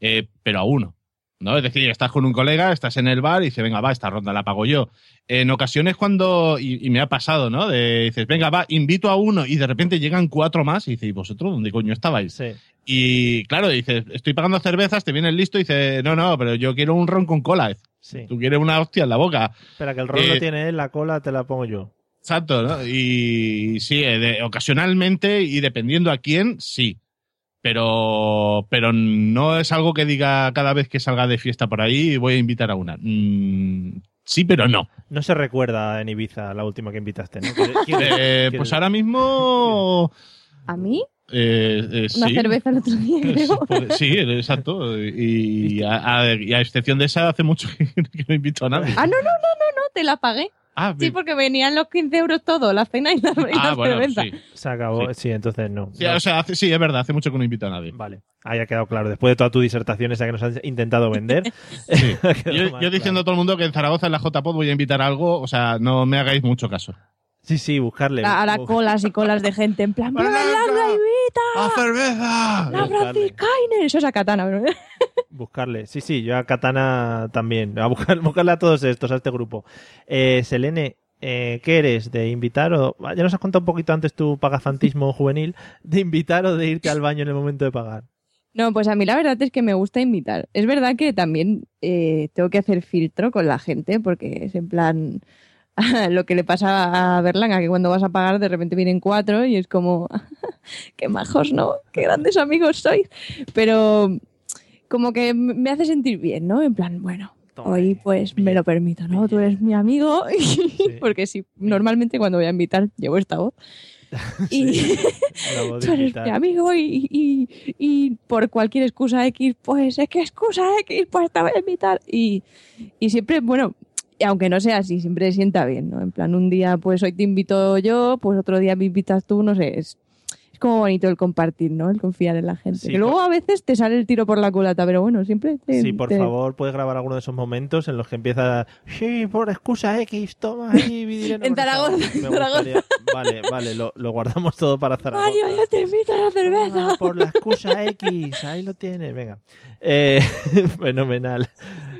eh, pero a uno. ¿No? Es decir, estás con un colega, estás en el bar y dices, venga, va, esta ronda la pago yo. En ocasiones cuando, y, y me ha pasado, ¿no? De, dices, venga, va, invito a uno y de repente llegan cuatro más y dices, ¿y vosotros dónde coño estabais? Sí. Y claro, dices, estoy pagando cervezas, te viene el listo y dices, no, no, pero yo quiero un ron con cola. Sí. Tú quieres una hostia en la boca. Espera, que el rol Eh, lo tiene él, la cola te la pongo yo. Exacto, ¿no? Y sí, eh, de- ocasionalmente y dependiendo a quién, sí. Pero, pero no es algo que diga cada vez que salga de fiesta por ahí voy a invitar a una. Mm, sí, pero no. No se recuerda en Ibiza la última que invitaste, ¿no? ¿Quieres- quieres- Eh, pues ahora mismo. ¿A mí? eh, eh, Una sí. cerveza el otro día, Sí, creo. pues, Sí, exacto. Y a, a- y a excepción de esa, hace mucho que no invito a nadie. Ah, no, no, no, no, no, te la pagué. Ah, Sí, bien. porque venían los 15 euros todo, la cena y la, y Ah, la bueno, cerveza. sí. Se acabó, sí, entonces no. Sí, No. o sea, hace- sí, es verdad, hace mucho que no invito a nadie. Vale, ahí ha quedado claro. Después de toda tu disertación esa que nos has intentado vender. Yo diciendo a todo el mundo que en Zaragoza, en la JPod, voy a invitar algo, o sea, no me hagáis mucho caso. Sí, sí, buscarle. Ahora Bu- colas y colas de gente en plan, ¡Berlanga, invita! ¡A cerveza! ¡La. Brazicainer! Eso es a Katana, ¿verdad? Buscarle. Sí, sí, yo a Katana también. A buscar, buscarle a todos estos, a este grupo. Eh, Selene, eh, ¿qué eres? ¿De invitar o.? Ya nos has contado un poquito antes tu pagafantismo juvenil. ¿De invitar o de irte al baño en el momento de pagar? No, pues a mí la verdad es que me gusta invitar. Es verdad que también eh, tengo que hacer filtro con la gente porque es en plan lo que le pasa a Berlanga, que cuando vas a pagar de repente vienen cuatro y es como, qué majos, ¿no? Qué grandes amigos sois. Pero como que me hace sentir bien, ¿no? En plan, bueno, hoy ahí, pues me lo permito, ¿no? Tú eres mi amigo. porque sí, normalmente cuando voy a invitar llevo esta voz. Y tú eres mi amigo y, y, y por cualquier excusa X, pues es que excusa X, pues te voy a invitar. Y, y siempre, bueno, aunque no sea así, siempre sienta bien, ¿no? En plan, un día, pues hoy te invito yo, pues otro día me invitas tú, no sé, es, es como bonito el compartir, ¿no? El confiar en la gente. Sí, que luego por- a veces te sale el tiro por la culata, pero bueno, siempre te... Sí, por te- favor, puedes grabar alguno de esos momentos en los que empieza. Sí, por excusa X, toma ahí. En por favor". Zaragoza, gustaría- Vale, vale, lo, lo guardamos todo para Zaragoza. Mario, yo te invito a la cerveza. Ah, por la excusa X, ahí lo tienes, venga. Eh, fenomenal.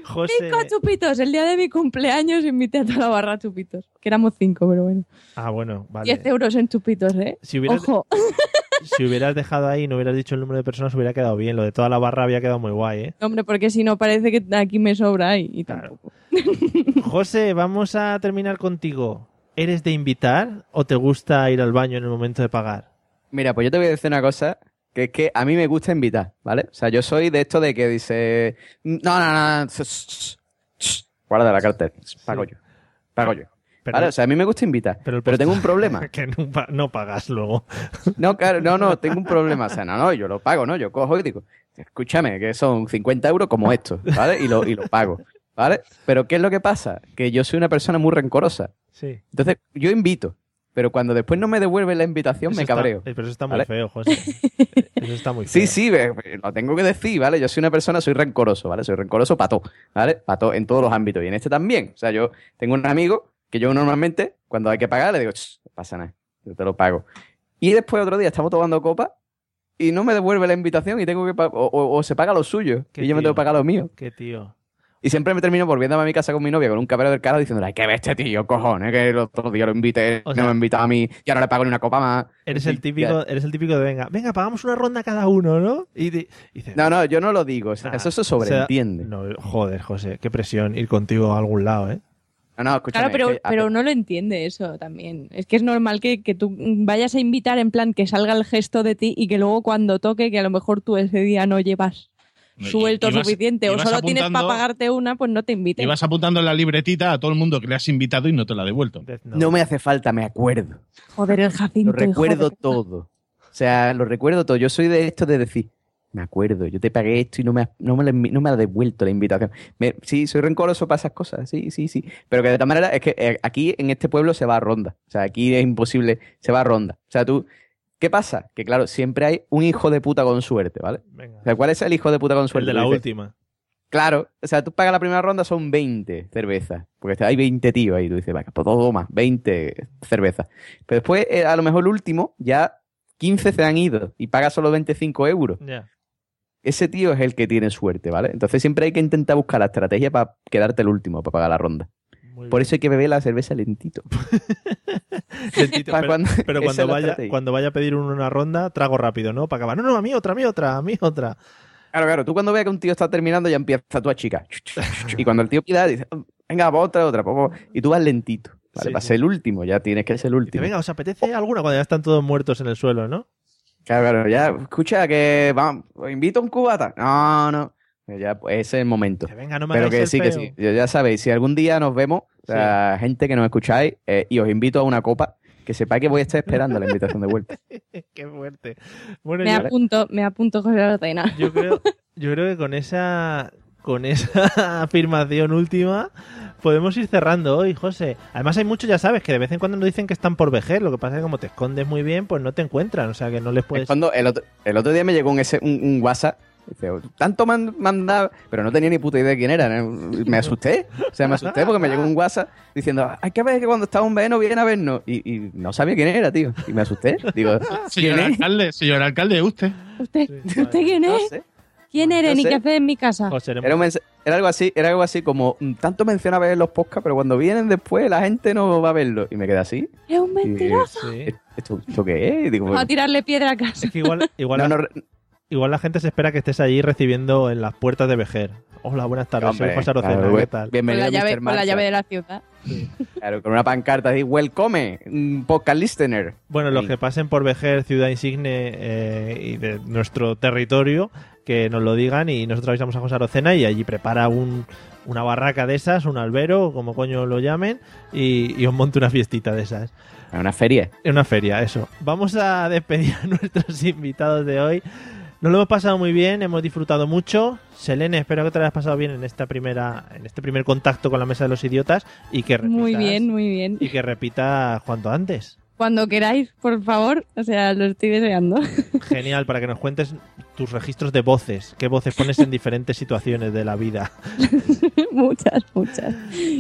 José. Cinco chupitos. El día de mi cumpleaños invité a toda la barra a chupitos. Que éramos cinco, pero bueno. Ah, bueno, vale. 10 euros en chupitos, ¿eh? Si hubieras, Ojo. si hubieras dejado ahí y no hubieras dicho el número de personas, hubiera quedado bien. Lo de toda la barra había quedado muy guay, ¿eh? Hombre, porque si no parece que aquí me sobra y, y tampoco. José, vamos a terminar contigo. ¿Eres de invitar o te gusta ir al baño en el momento de pagar? Mira, pues yo te voy a decir una cosa, que es que a mí me gusta invitar, ¿vale? O sea, yo soy de esto de que dice, no, no, no, guarda la cartera, pago yo, pago yo. Pero- ¿Vale? O sea, a mí me gusta invitar, Pero pero, tengo un problema. que no, pa- no pagas luego. No, claro, no, no, tengo un problema. O sea, no, no, yo lo pago, ¿no? Yo cojo y digo, escúchame, que son 50 euros como esto, ¿vale? Y lo, y lo pago, ¿vale? Pero ¿qué es lo que pasa? Que yo soy una persona muy rencorosa. Sí. Entonces, yo invito, pero cuando después no me devuelven la invitación, Eso me cabreo. eh, pero eso está muy ¿vale? feo, José. Eso está muy feo. Sí, sí, lo tengo que decir, ¿vale? Yo soy una persona, soy rencoroso, ¿vale? Soy rencoroso para todo, ¿vale? Para todo, en todos los ámbitos. Y en este también. O sea, yo tengo un amigo que yo normalmente, cuando hay que pagar, le digo, "Ch, no pasa nada, yo te lo pago. Y después otro día estamos tomando copa y no me devuelve la invitación y tengo que o, o- o se paga lo suyo y yo me tengo que pagar lo mío. Qué tío. Y siempre me termino volviendo a mi casa con mi novia con un cabrero del cara diciendo, ay, qué bestia, tío, cojones, que el otro día lo invité, O no sea- me invitado a mí, y ahora le pago ni una copa más. Eres el típico, ya. eres el típico de venga, venga, pagamos una ronda cada uno, ¿no? Y, No, no, yo no lo digo, o sea, "Nah". eso se O sea, sobreentiende. no, joder, José, qué presión ir contigo a algún lado, ¿eh? No, no, escúchame. Claro, pero, es que- pero no lo entiende eso también. Es que es normal que, que tú vayas a invitar en plan que salga el gesto de ti y que luego cuando toque, que a lo mejor tú ese día no llevas suelto suficiente o solo tienes para pagarte una, pues no te inviten. Y vas apuntando en la libretita a todo el mundo que le has invitado y no te la ha devuelto. No me hace falta, me acuerdo. Joder, el Jacinto. Lo recuerdo todo. O sea, lo recuerdo todo. Yo soy de esto de decir, me acuerdo, yo te pagué esto y no me, no me, no me ha devuelto la invitación. Me- sí, soy rencoroso para esas cosas, sí, sí, sí. Pero que de todas maneras es que eh, aquí en este pueblo se va a ronda. O sea, aquí es imposible, se va a ronda. O sea, tú, ¿qué pasa? Que claro, siempre hay un hijo de puta con suerte, ¿vale? O sea, ¿cuál es el hijo de puta con El suerte? de la última. Claro, o sea, tú pagas la primera ronda, son 20 cervezas. Porque hay 20 tíos ahí. Tú dices, venga, pues todo más, 20 cervezas. Pero después, eh, a lo mejor el último, ya 15 se han ido y pagas solo 25 euros. Ese tío es el que tiene suerte, ¿vale? Entonces siempre hay que intentar buscar la estrategia para quedarte el último, para pagar la ronda. Por eso hay que beber la cerveza lentito. Lentito, pero cuando- pero cuando vaya, cuando vaya a pedir una ronda, trago rápido, ¿no? Para acabar. No, no, a mí otra, a mí otra, a mí otra. Claro, claro. Tú cuando veas que un tío está terminando ya empieza tú a chica. Y cuando el tío pida, dice, venga, otra, otra. pues, pues", Y tú vas lentito. ¿vale? Sí, para sí. ser el último, ya tienes que ser el último. venga, ¿os apetece alguna cuando ya están todos muertos en el suelo, no? Claro, claro, ya, escucha que vamos, os invito a un cubata. No, no. Ya, pues ese es el momento. venga, no me Pero que sí, que sí. Ya- sabéis, si algún día nos vemos, gente que nos escucháis, eh, y os invito a una copa, que sepáis que voy a estar esperando la invitación de vuelta. Qué fuerte. Bueno, Me yo, apunto, me apunto José Ordena. yo creo, yo creo que con esa, con esa afirmación última podemos ir cerrando hoy, José. Además hay muchos, ya sabes, que de vez en cuando nos dicen que están por vejer. Lo que pasa es que como te escondes muy bien, pues no te encuentran. O sea que no les Es puedes... cuando el otro, el otro día me llegó un, ese- un, un WhatsApp. Tanto mandado, pero no tenía ni puta idea de quién era. ¿no? Me asusté. O sea, me asusté porque me llegó un WhatsApp diciendo, hay que ver que cuando está un veno viene a vernos. Y, y no sabía quién era, tío. Y me asusté. Digo, Señor ¿quién es? alcalde, señor alcalde, usted. ¿Usted, ¿usted quién No es? sé. ¿Quién eres? No ¿Ni qué haces en mi casa? José, Era, un mensa- era algo así, era algo así como mm, tanto menciona ver los podcasts, pero cuando vienen después la gente no va a verlo. Y me quedé así. Es un Y, mentiroso. Sí. ¿esto, esto qué es? Digo, Vamos a tirarle piedra a casa. Es que igual, igual, no, no, igual la gente se espera que estés allí recibiendo en las puertas de Vejer. Hola, buenas tardes, hombre, soy José Arocena, claro, ¿qué tal? Con Bienvenido, la, llave, Mr. con la llave de la ciudad. Claro, con una pancarta así, welcome, un podcast listener. Bueno, los que pasen por Vejer, ciudad insigne eh, y de nuestro territorio, que nos lo digan y nosotros avisamos a José Arocena y allí prepara un, una barraca de esas, un albero, como coño lo llamen, y, y os monte una fiestita de esas. Una feria. En una feria, eso. Vamos a despedir a nuestros invitados de hoy. Nos lo hemos pasado muy bien, hemos disfrutado mucho. Selene, espero que te lo hayas pasado bien en esta primera, en este primer contacto con la mesa de los idiotas y que repitas, Muy bien, muy bien. y que repita cuanto antes. Cuando queráis, por favor. O sea, lo estoy deseando. Genial, para que nos cuentes tus registros de voces. ¿Qué voces pones en diferentes situaciones de la vida? muchas, muchas.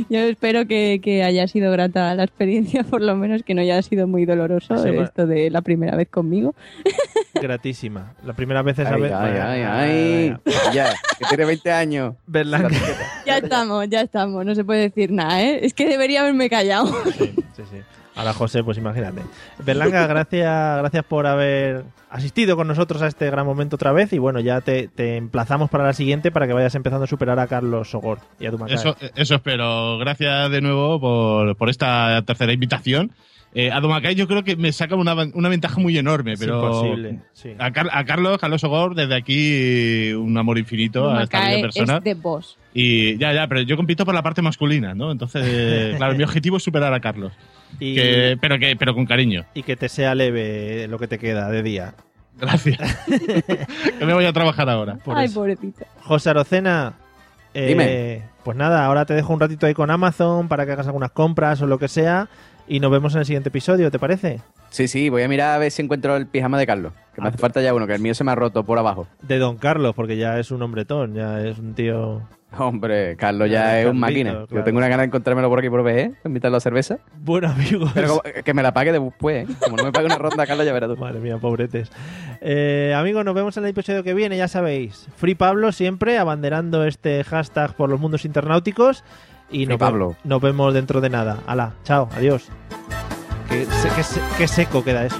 Yo espero que, que haya sido grata la experiencia, por lo menos que no haya sido muy doloroso Sí, esto de la primera vez conmigo. Gratísima. La primera vez es a Ay, ver. ay, ay, ay. Ya, que tiene 20 años. Berlanga. Ya estamos, ya estamos. No se puede decir nada, ¿eh? Es que debería haberme callado. Sí, sí, sí. Ahora José, pues imagínate. Berlanga, gracias, gracias por haber asistido con nosotros a este gran momento otra vez y bueno, ya te, te emplazamos para la siguiente para que vayas empezando a superar a Carlos Sogor y a tu Eso, eso espero. Gracias de nuevo por, por esta tercera invitación. Eh, a Domacay yo creo que me saca una, una ventaja muy enorme, pero imposible, sí. a, Car- a Carlos, Carlos Ogor, desde aquí un amor infinito a esta persona. es de vos. Y ya, ya, pero yo compito por la parte masculina, ¿no? Entonces, claro, mi objetivo es superar a Carlos. Y, Que- pero, que, pero con cariño. y que te sea leve lo que te queda de día. Gracias. que me voy a trabajar ahora. Por Ay, eso. pobrecito. José Arocena, eh, Dime. pues nada, ahora te dejo un ratito ahí con Amazon para que hagas algunas compras o lo que sea y nos vemos en el siguiente episodio, ¿te parece? Sí, sí, voy a mirar a ver si encuentro el pijama de Carlos. Que me Ah, hace falta ya uno, que el mío se me ha roto por abajo. De Don Carlos, porque ya es un hombretón, ya es un tío... Hombre, Carlos ya es un máquina. claro. Yo tengo una gana de encontrármelo por aquí por BE, invitarlo a cerveza. Bueno, amigos. Pero como- que me la pague después, ¿eh? Como no me pague una ronda, Carlos, ya verás tú. Madre mía, pobretes. Eh, amigos, nos vemos en el episodio que viene, ya sabéis. Free Pablo siempre abanderando este hashtag por los mundos internauticos. Y nos, ve- Pablo. nos vemos dentro de nada. Hala, chao, adiós. Qué, qué qué seco queda eso.